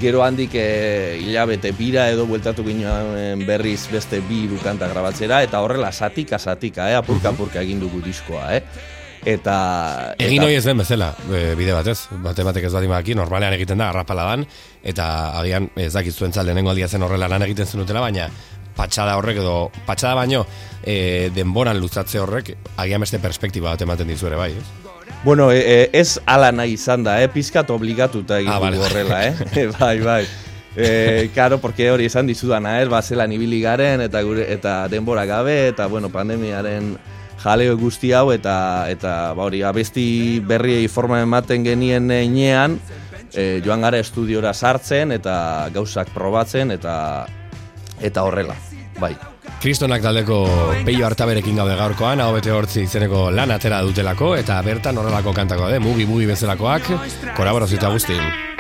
gero handik e, hilabete bira edo bueltatu ginen berriz beste bi hiru kanta grabatzera eta horrela satika satika, eh, apurka apurka egin dugu diskoa, eh. Eta Egin hori ez den bezala, e, bide batez, bate batek ez badin badaki, normalean egiten da, arrapaladan, eta agian ez dakit zuen lehenengo aldia zen horrela lan egiten zenutela, baina patxada horrek edo, patxada baino, e, denboran luzatze horrek, agian beste perspektiba bat ematen dizu ere bai, ez? Bueno, e, e, ez ala nahi izan da, eh? pizkat obligatuta egin Ah, vale. horrela, eh? bai, bai. E, karo, porque hori esan dizudana, ez, ba, zelan ibili garen, eta, gure, eta denbora gabe, eta, bueno, pandemiaren jaleo guzti hau, eta, eta ba, hori, abesti berriei forma ematen genien einean, e, joan gara estudiora sartzen, eta gauzak probatzen, eta, eta horrela, bai. Kristonak taldeko peio hartaberekin gaude gaurkoan, hau bete hortzi izeneko lan atera dutelako, eta bertan horrelako kantako de, mugi mugi bezalakoak, kolaborazio eta guztin.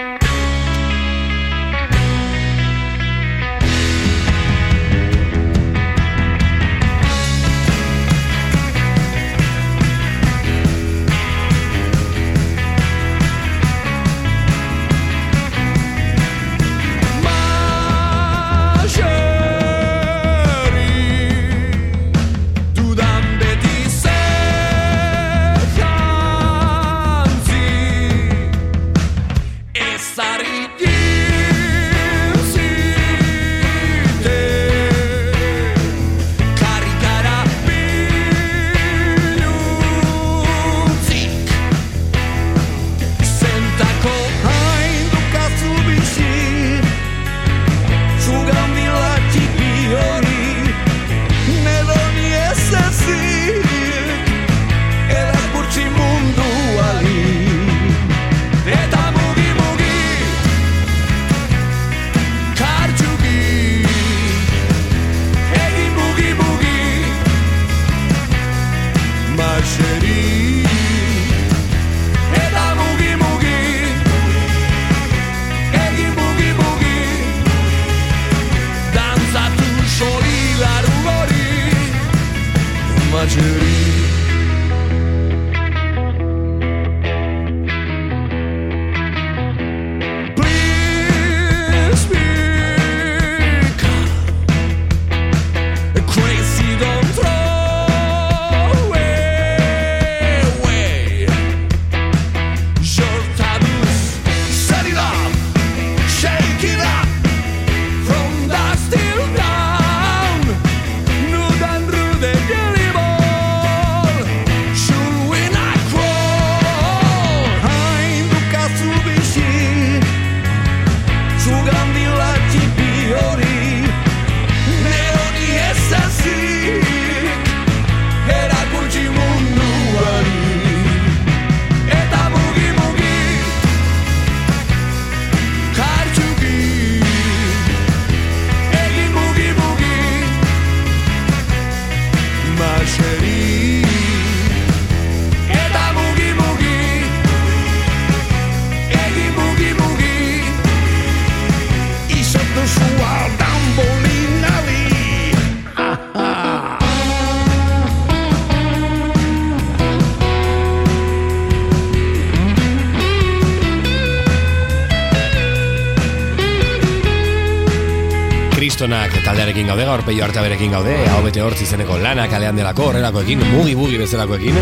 Peio hartaberekin gaude, hau bete hortzi zeneko lanak alean delako, horrelakoekin, mugi mugi bezalakoekin,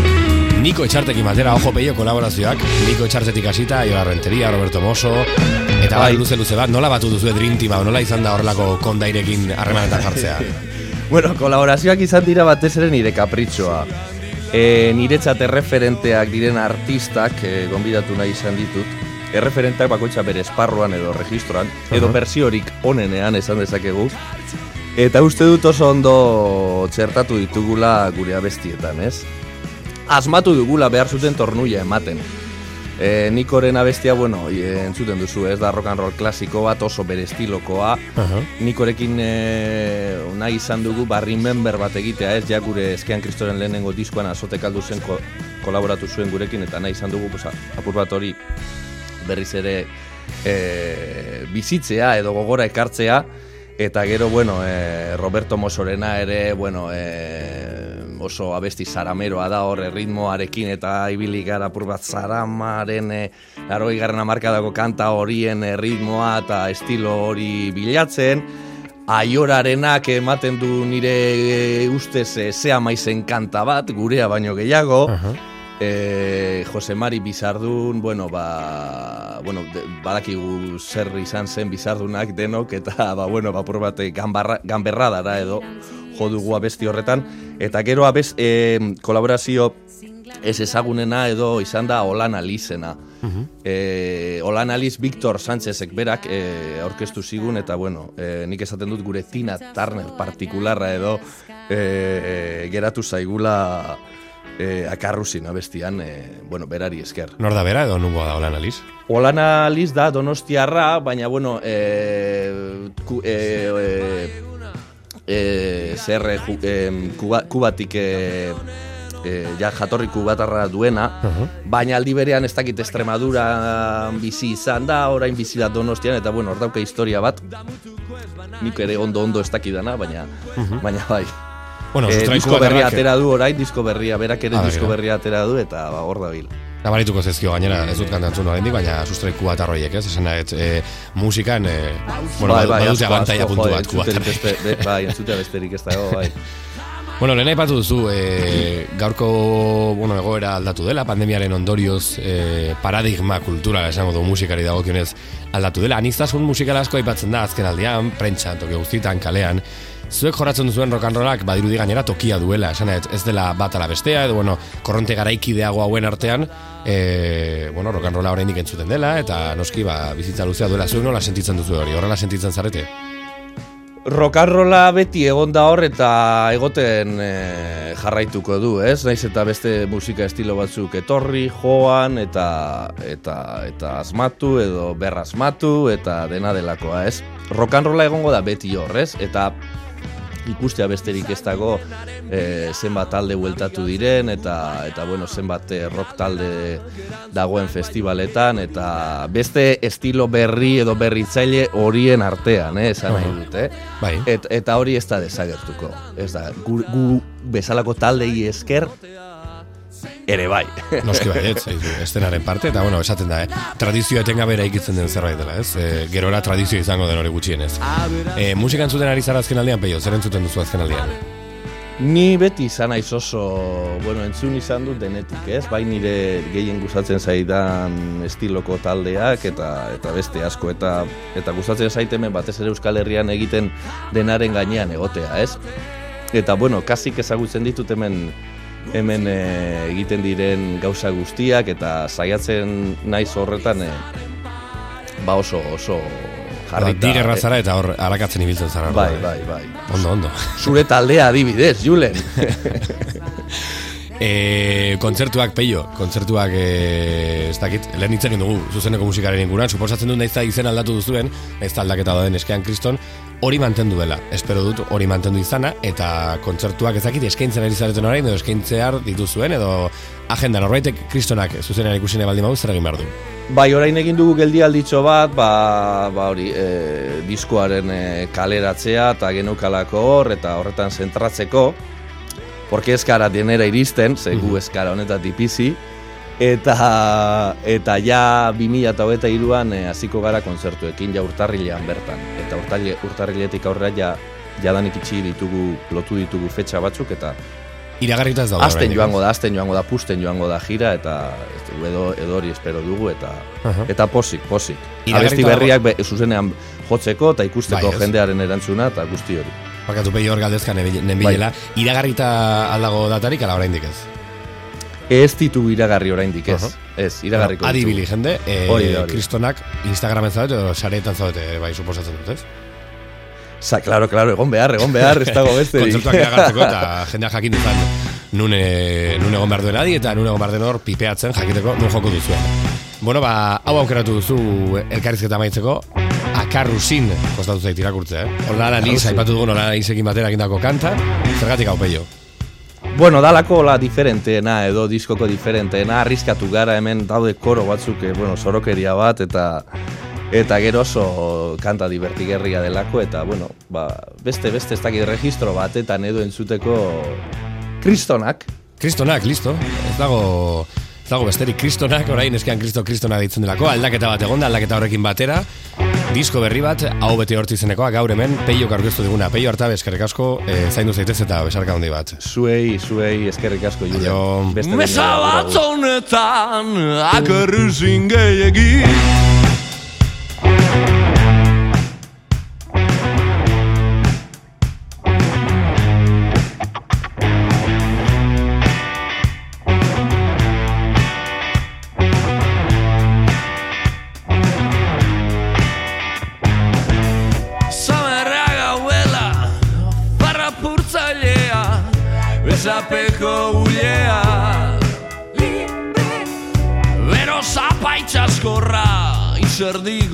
Niko Etxartekin batera, ojo peio kolaborazioak, Niko Etxartetik hasita, Iola Renteria, Roberto Mosso, eta bai, luze luze bat, nola batu duzu Dream Team, nola izan da horrelako kondairekin harremanetan jartzea? Bueno, kolaborazioak izan dira batez ere nire kapritxoa. E, niretzat erreferenteak diren artistak e, gonbidatu nahi izan ditut. Erreferenteak bakoitza bere esparruan edo registroan, edo Aha. bersiorik onenean esan dezakegu. Eta uste dut oso ondo txertatu ditugula gure abestietan, ez? Asmatu dugula behar zuten tornuia ematen. E, Nikoren abestia, bueno, entzuten duzu, ez da rock and roll klasiko bat oso bere estilokoa. Aha. Nikorekin e, nahi izan dugu barri member bat egitea, ez ja gure eskean kristoren lehenengo diskoan azote kaldu zen ko, kolaboratu zuen gurekin eta nahi izan dugu pues, apur bat hori berriz ere e, bizitzea edo gogora ekartzea eta gero, bueno, e, Roberto Mosorena ere, bueno, e, oso abesti zarameroa da hor ritmoarekin eta ibili gara apur bat zaramaren e, laro igarren amarkadako kanta horien e, ritmoa eta estilo hori bilatzen Aiorarenak ematen du nire e, ustez e, zea maizen kanta bat, gurea baino gehiago. E, Jose Mari Bizardun, bueno, ba, bueno, de, badakigu zer izan zen Bizardunak denok, eta, ba, bueno, ba, bat, ganbarra, ganberradara edo jo dugu abesti horretan. Eta gero abez, e, kolaborazio ez ezagunena edo izan da Olana Lizena. E, Olana Liz Victor Sánchezek berak e, aurkeztu zigun, eta bueno, e, nik esaten dut gure Tina Turner partikularra edo e, e, geratu zaigula e, akarruzin abestian, e, bueno, berari esker. Nor da bera edo nungoa da holan aliz? Olana Liz da donostiarra, baina bueno, e, ku, e, e, e, zer e, ju- em, kuba, kubatik e, e, ja jatorri kubatarra duena, baina aldi berean ez dakit Extremadura bizi izan da, orain bizi da donostian, eta bueno, hor dauka historia bat, nik ere ondo-ondo ez dakidana, baina, Mhm. baina bai. Bueno, Eh, sustraiku disko berria atera du orain, disko berria, berak ere Ah, disko berria atera du, eta ba, hor dabil. Nabarituko zezkio gainera, ez dut kantantzun oraindik, baina sustraiku bat arroiek, ez? Esan nahet, e, musikan, e, bueno, bai, bai, badute abantaia puntu bat be- Bai, entzutea besterik ez dago, bai. Bueno, lehen aipatu duzu, e, gaurko bueno, egoera aldatu dela, pandemiaren ondorioz e, paradigma kultura esango du musikari dagokionez aldatu dela. Anistasun musikal asko aipatzen da azken aldean, prentxan, toki guztietan, kalean. Zuek jorratzen duzuen rollak badirudi gainera tokia duela, esan ez, ez dela bat ala bestea, edo bueno, korronte garaikideago hauen artean, e, bueno, rolla oraindik entzuten dela, eta noski ba, bizitza luzea duela, zuek nola sentitzen duzu hori, horrela sentitzen zarete? Rokarrola beti egon da hor eta egoten e, jarraituko du, ez? Naiz eta beste musika estilo batzuk etorri, joan eta eta eta asmatu edo berrasmatu eta dena delakoa, ez? Rokanrola egongo da beti hor, ez? Eta ikustea besterik ez dago e, zenbat talde bueltatu diren eta eta bueno, zenbat eh, rock talde dagoen festivaletan eta beste estilo berri edo berritzaile horien artean, eh, esan nahi dut, eh? Bai. Et, eta hori ez da desagertuko. Ez da, gu, gu bezalako taldei esker ere bai. Noski bai, ez, estenaren parte, eta bueno, esaten da, eh? tradizioa etengabe eraikitzen den zerbait dela, ez? E, gerora tradizio izango den hori gutxienez. E, musika entzuten ari zara azken aldean, peio, zer entzuten duzu azken aldean? Ni beti izan naiz oso, bueno, entzun izan dut denetik, ez? Bai nire gehien gustatzen zaidan estiloko taldeak eta eta beste asko eta eta gustatzen zait hemen batez ere Euskal Herrian egiten denaren gainean egotea, ez? Eta bueno, kasik ezagutzen ditut hemen hemen eh, egiten diren gauza guztiak eta saiatzen naiz horretan eh, ba oso oso jarrita. Digerra zara eta hor arakatzen ibiltzen zara. Bai, bai, eh? bai. Ondo, ondo. Zure taldea adibidez, Julen. E, kontzertuak peio, kontzertuak e, ez dakit, lehen hitz egin dugu zuzeneko musikaren inguruan, suposatzen dut naiz da izen aldatu duzuen, ez da aldaketa dauden eskean kriston, hori mantendu dela, espero dut hori mantendu izana, eta kontzertuak ez dakit eskaintzen ari zareten orain, edo eskaintzear dituzuen, edo agenda norbaitek kristonak zuzenean ikusine baldin badu zer egin behar du. Bai, orain egin dugu geldialditxo bat, ba, ba hori, e, diskoaren e, kaleratzea eta genukalako hor, eta horretan zentratzeko, porque ez gara denera iristen, ze gu ez gara honetatik bizi, eta, eta ja 2008an e, hasiko gara kontzertuekin ja urtarrilean bertan. Eta urtarrile, urtarriletik aurrera ja, jadanik itxi ditugu, lotu ditugu fetxa batzuk, eta Iragarrita ez daude Azten joango da, azten joango da, pusten joango da gira, eta edo, edo hori espero dugu, eta Aha. eta posik, posik. Abesti berriak be, zuzenean jotzeko eta ikusteko Bai, jendearen erantzuna eta guzti hori. Bakatu peio hor galdezka nenbilela, iragarrita aldago datarik, ala oraindik ez. Ez ditugu iragarri oraindik ez. Aha. Ez, iragarriko Adibili ditugu. jende, e, Hori da, hori. kristonak Instagramen zaudete, edo sareetan zaudete, bai, suposatzen dut, ez? Sa, claro, claro, egon behar, egon behar, ez dago besterik. Kontzertuak iragartzeko eta jendeak jakin dezan nun, e, nun egon behar duen adi eta nun egon behar den hor pipeatzen jakiteko nun joko duzuen. Bueno, ba, hau aukeratu duzu elkarrizketa maitzeko, akarrusin kostatu zait irakurtzea, eh? Analiz, Akarrusin. aipatu dugun hola analizekin batera egindako kanta, zergatik hau peio. Bueno, dalako la diferenteena edo diskoko diferenteena, arriskatu gara hemen daude koro batzuk, eh, bueno, sorokeria bat eta eta gero oso kanta divertigerria delako eta bueno, ba, beste beste ez dakit registro batetan edo entzuteko kristonak. Kristonak, listo. Ez dago dago besterik kristonak, orain eskean kristo kristona deitzen delako, aldaketa bat egonda, aldaketa horrekin batera, disko berri bat, hau bete hortzi izenekoa, gaur hemen, peio aurkeztu diguna, peio hartabe eskerrik asko, e, zaindu zaitez eta besarka handi bat. Zuei, zuei eskerrik asko. Beste Mesa bat honetan akarruzin gehiagin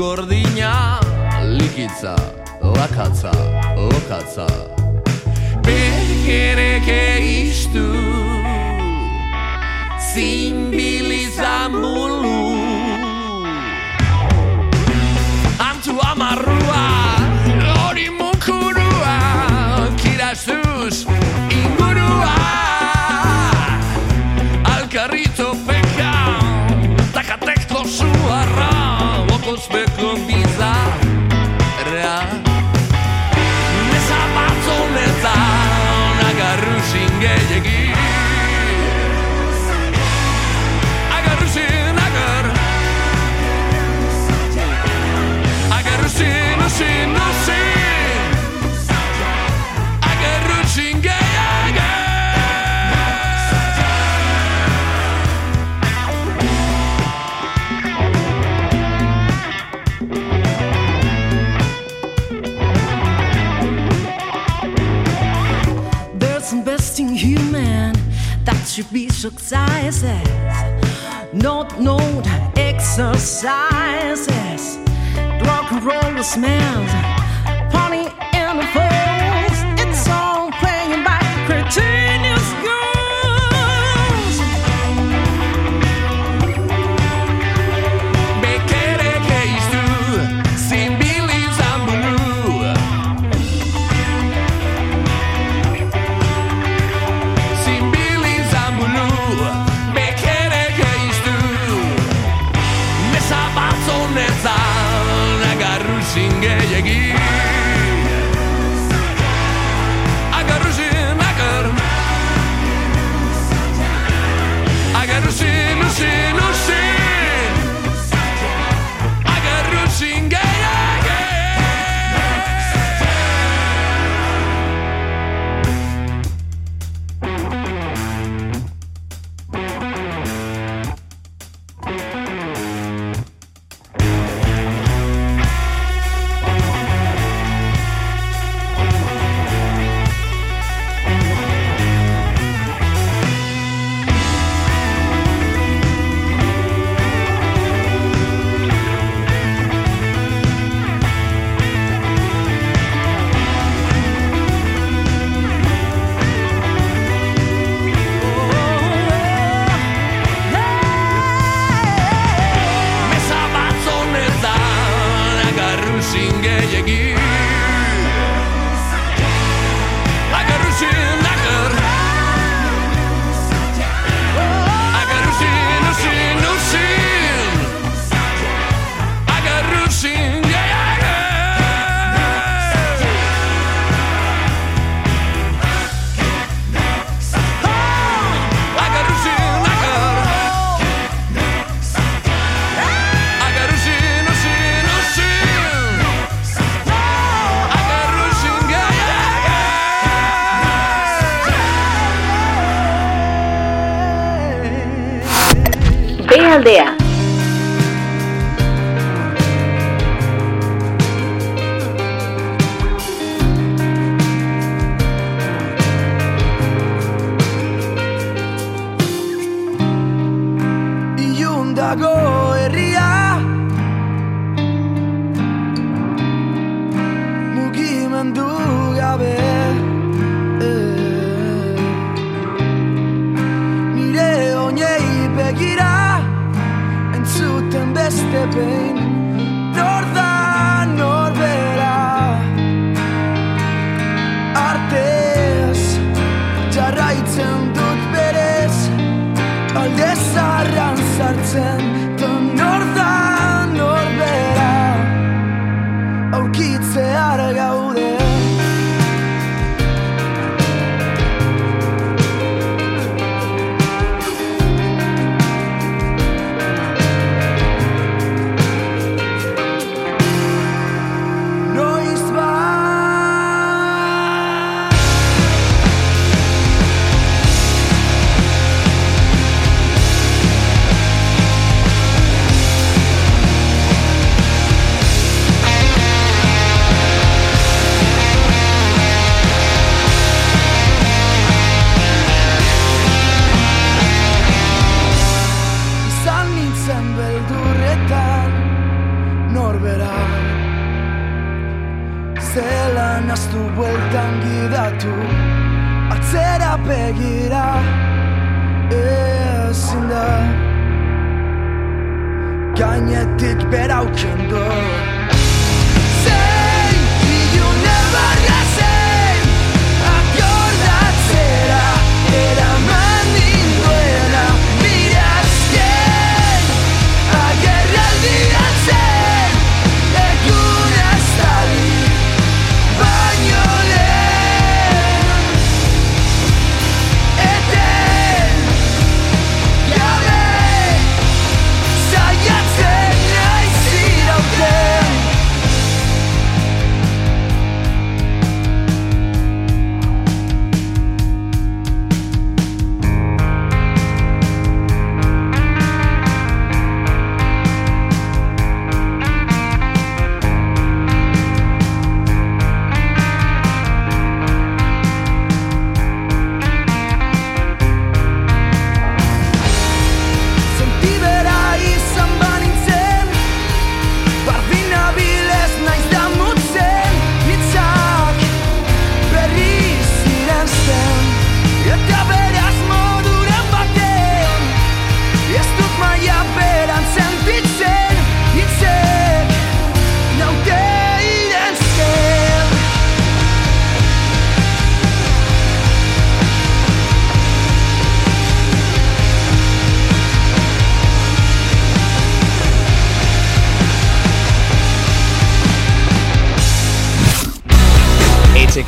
vigor successes. Not known exercises. Rock and roll smells.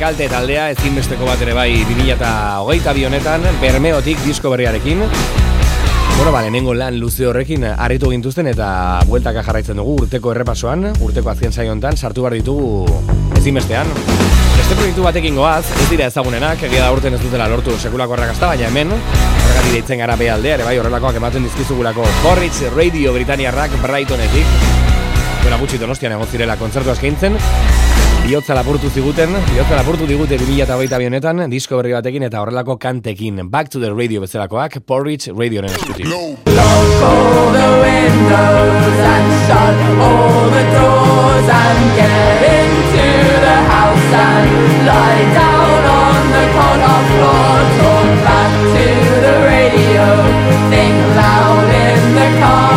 Etxekalte taldea ezinbesteko bat ere bai 2008 bi honetan Bermeotik disko berriarekin Bueno, ba, lehenengo lan luze horrekin harritu gintuzten eta bueltaka jarraitzen dugu urteko errepasoan, urteko azken saio honetan sartu behar ditugu ezinbestean. Beste proiektu batekin goaz, ez dira ezagunenak, egia da urten ez dutela lortu sekulako arrakasta, baina hemen, horregatik deitzen gara aldea, ere bai horrelakoak ematen dizkizugulako Porridge Radio Britaniarrak Brightonetik. Bueno, gutxi donostian egon zirela kontzertu eskaintzen, Biotza lapurtu ziguten, biotza lapurtu digute 2008 honetan, disko berri batekin eta horrelako kantekin. Back to the radio bezalakoak, Porridge Radioren eskutik. all the windows and shut all the doors and get into the house and lie down on the corner floor. Talk back to the radio, think loud in the car.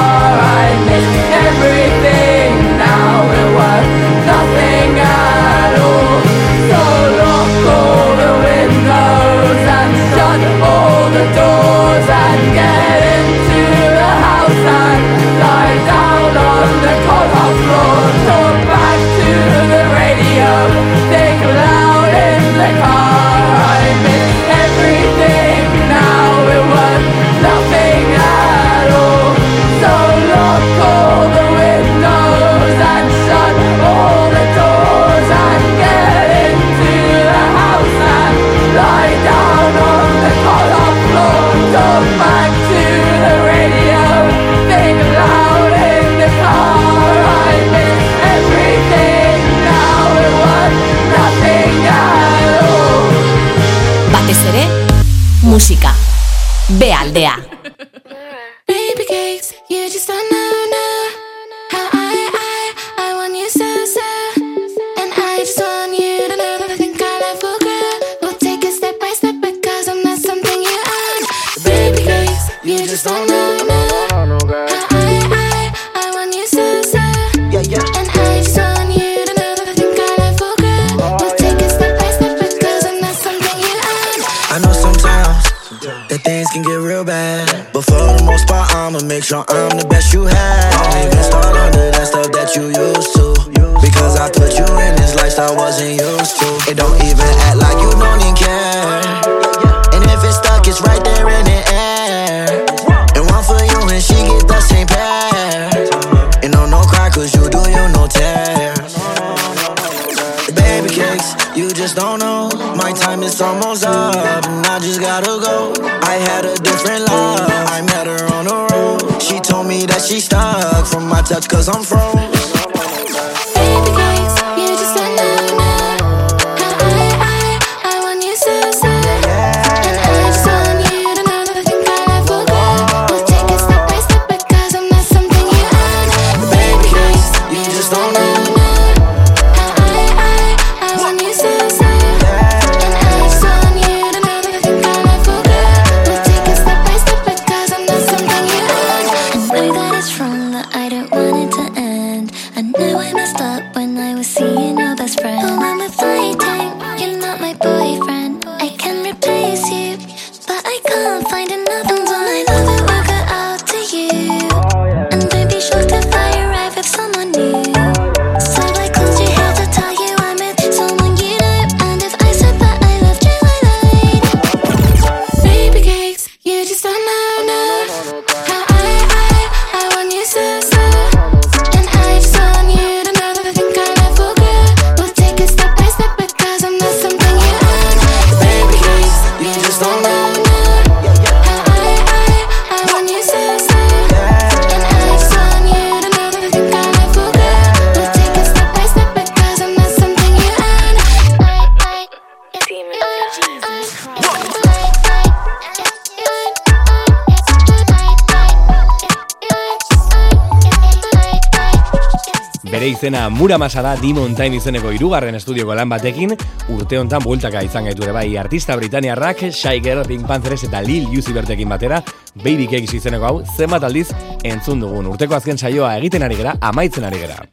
Muramasa da Dimon Time izeneko irugarren estudioko lan batekin, urte hontan bultaka izan gaitu ere bai artista britaniarrak, Shy Girl, Pink Panthers eta Lil Uzi Bertekin batera, Baby Cakes izeneko hau, zenbat aldiz entzun dugun. Urteko azken saioa egiten ari gara, amaitzen ari gara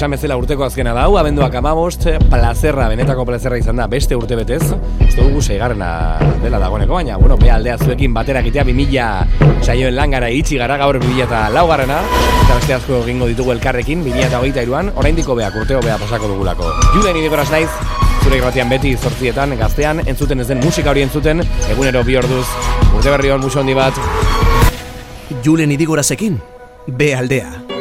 esan bezala urteko azkena da, hau, abenduak amabost, eh, plazerra, benetako plazerra izan da, beste urte betez, uste dugu seigarrena dela dagoeneko, baina, bueno, be aldea zuekin batera egitea, bi saioen langara iritsi gara, gaur bi mila eta laugarrena, eta beste asko egingo ditugu elkarrekin, bi mila eta hogeita iruan, oraindiko beak, urteo bea pasako dugulako. Julen idigoraz naiz, zure irratian beti zortzietan, gaztean, entzuten ez den musika hori entzuten, egunero bi orduz, urte berri hon muso handi bat. Julen idigorazekin, be aldea.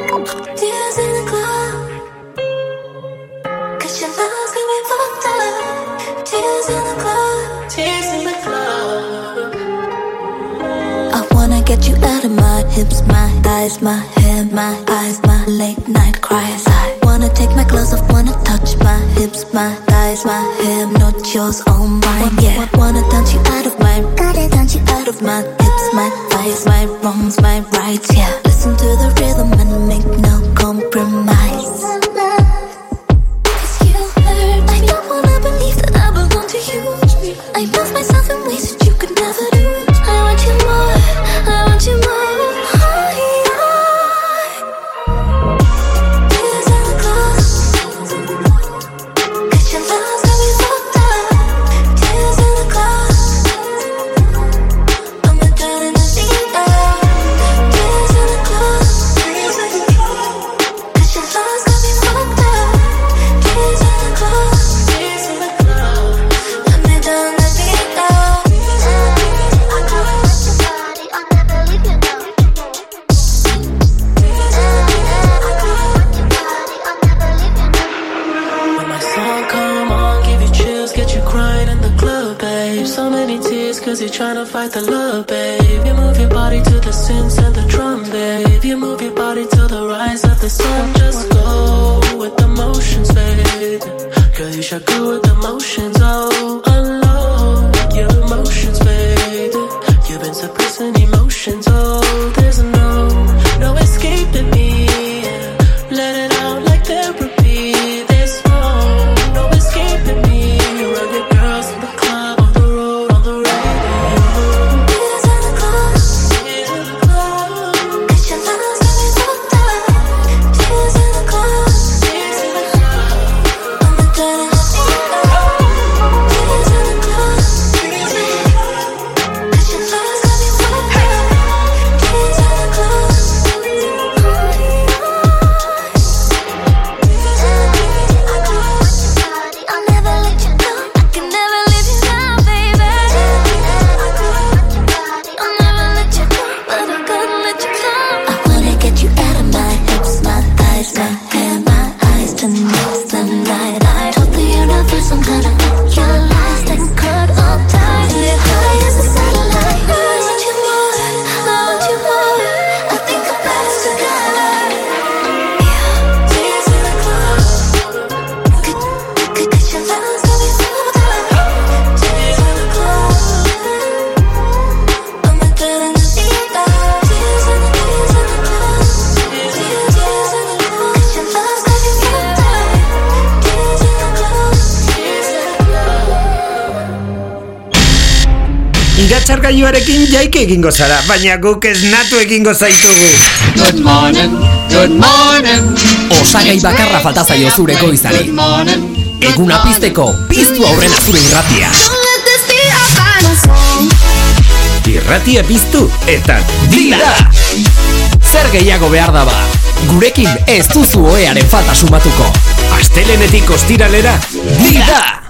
hips, my thighs, my head, my eyes, my late night cries. I wanna take my clothes off, wanna touch my hips, my thighs, my head, not yours, all mine. Yeah, wanna touch you out of my, gotta touch you out of my hips, my thighs, my wrongs, my rights. Yeah, listen to the rhythm and make no compromise. fight the love. egingo zara, baina guk ez natu egingo zaitugu. Good morning, good morning. Osagai bakarra falta zaio zure goizari. Eguna pizteko, piztu aurrena zure irratia. Irratia piztu eta dila! Zer gehiago behar daba? Gurekin ez duzu oearen falta sumatuko. Astelenetik ostiralera, dila! Dila!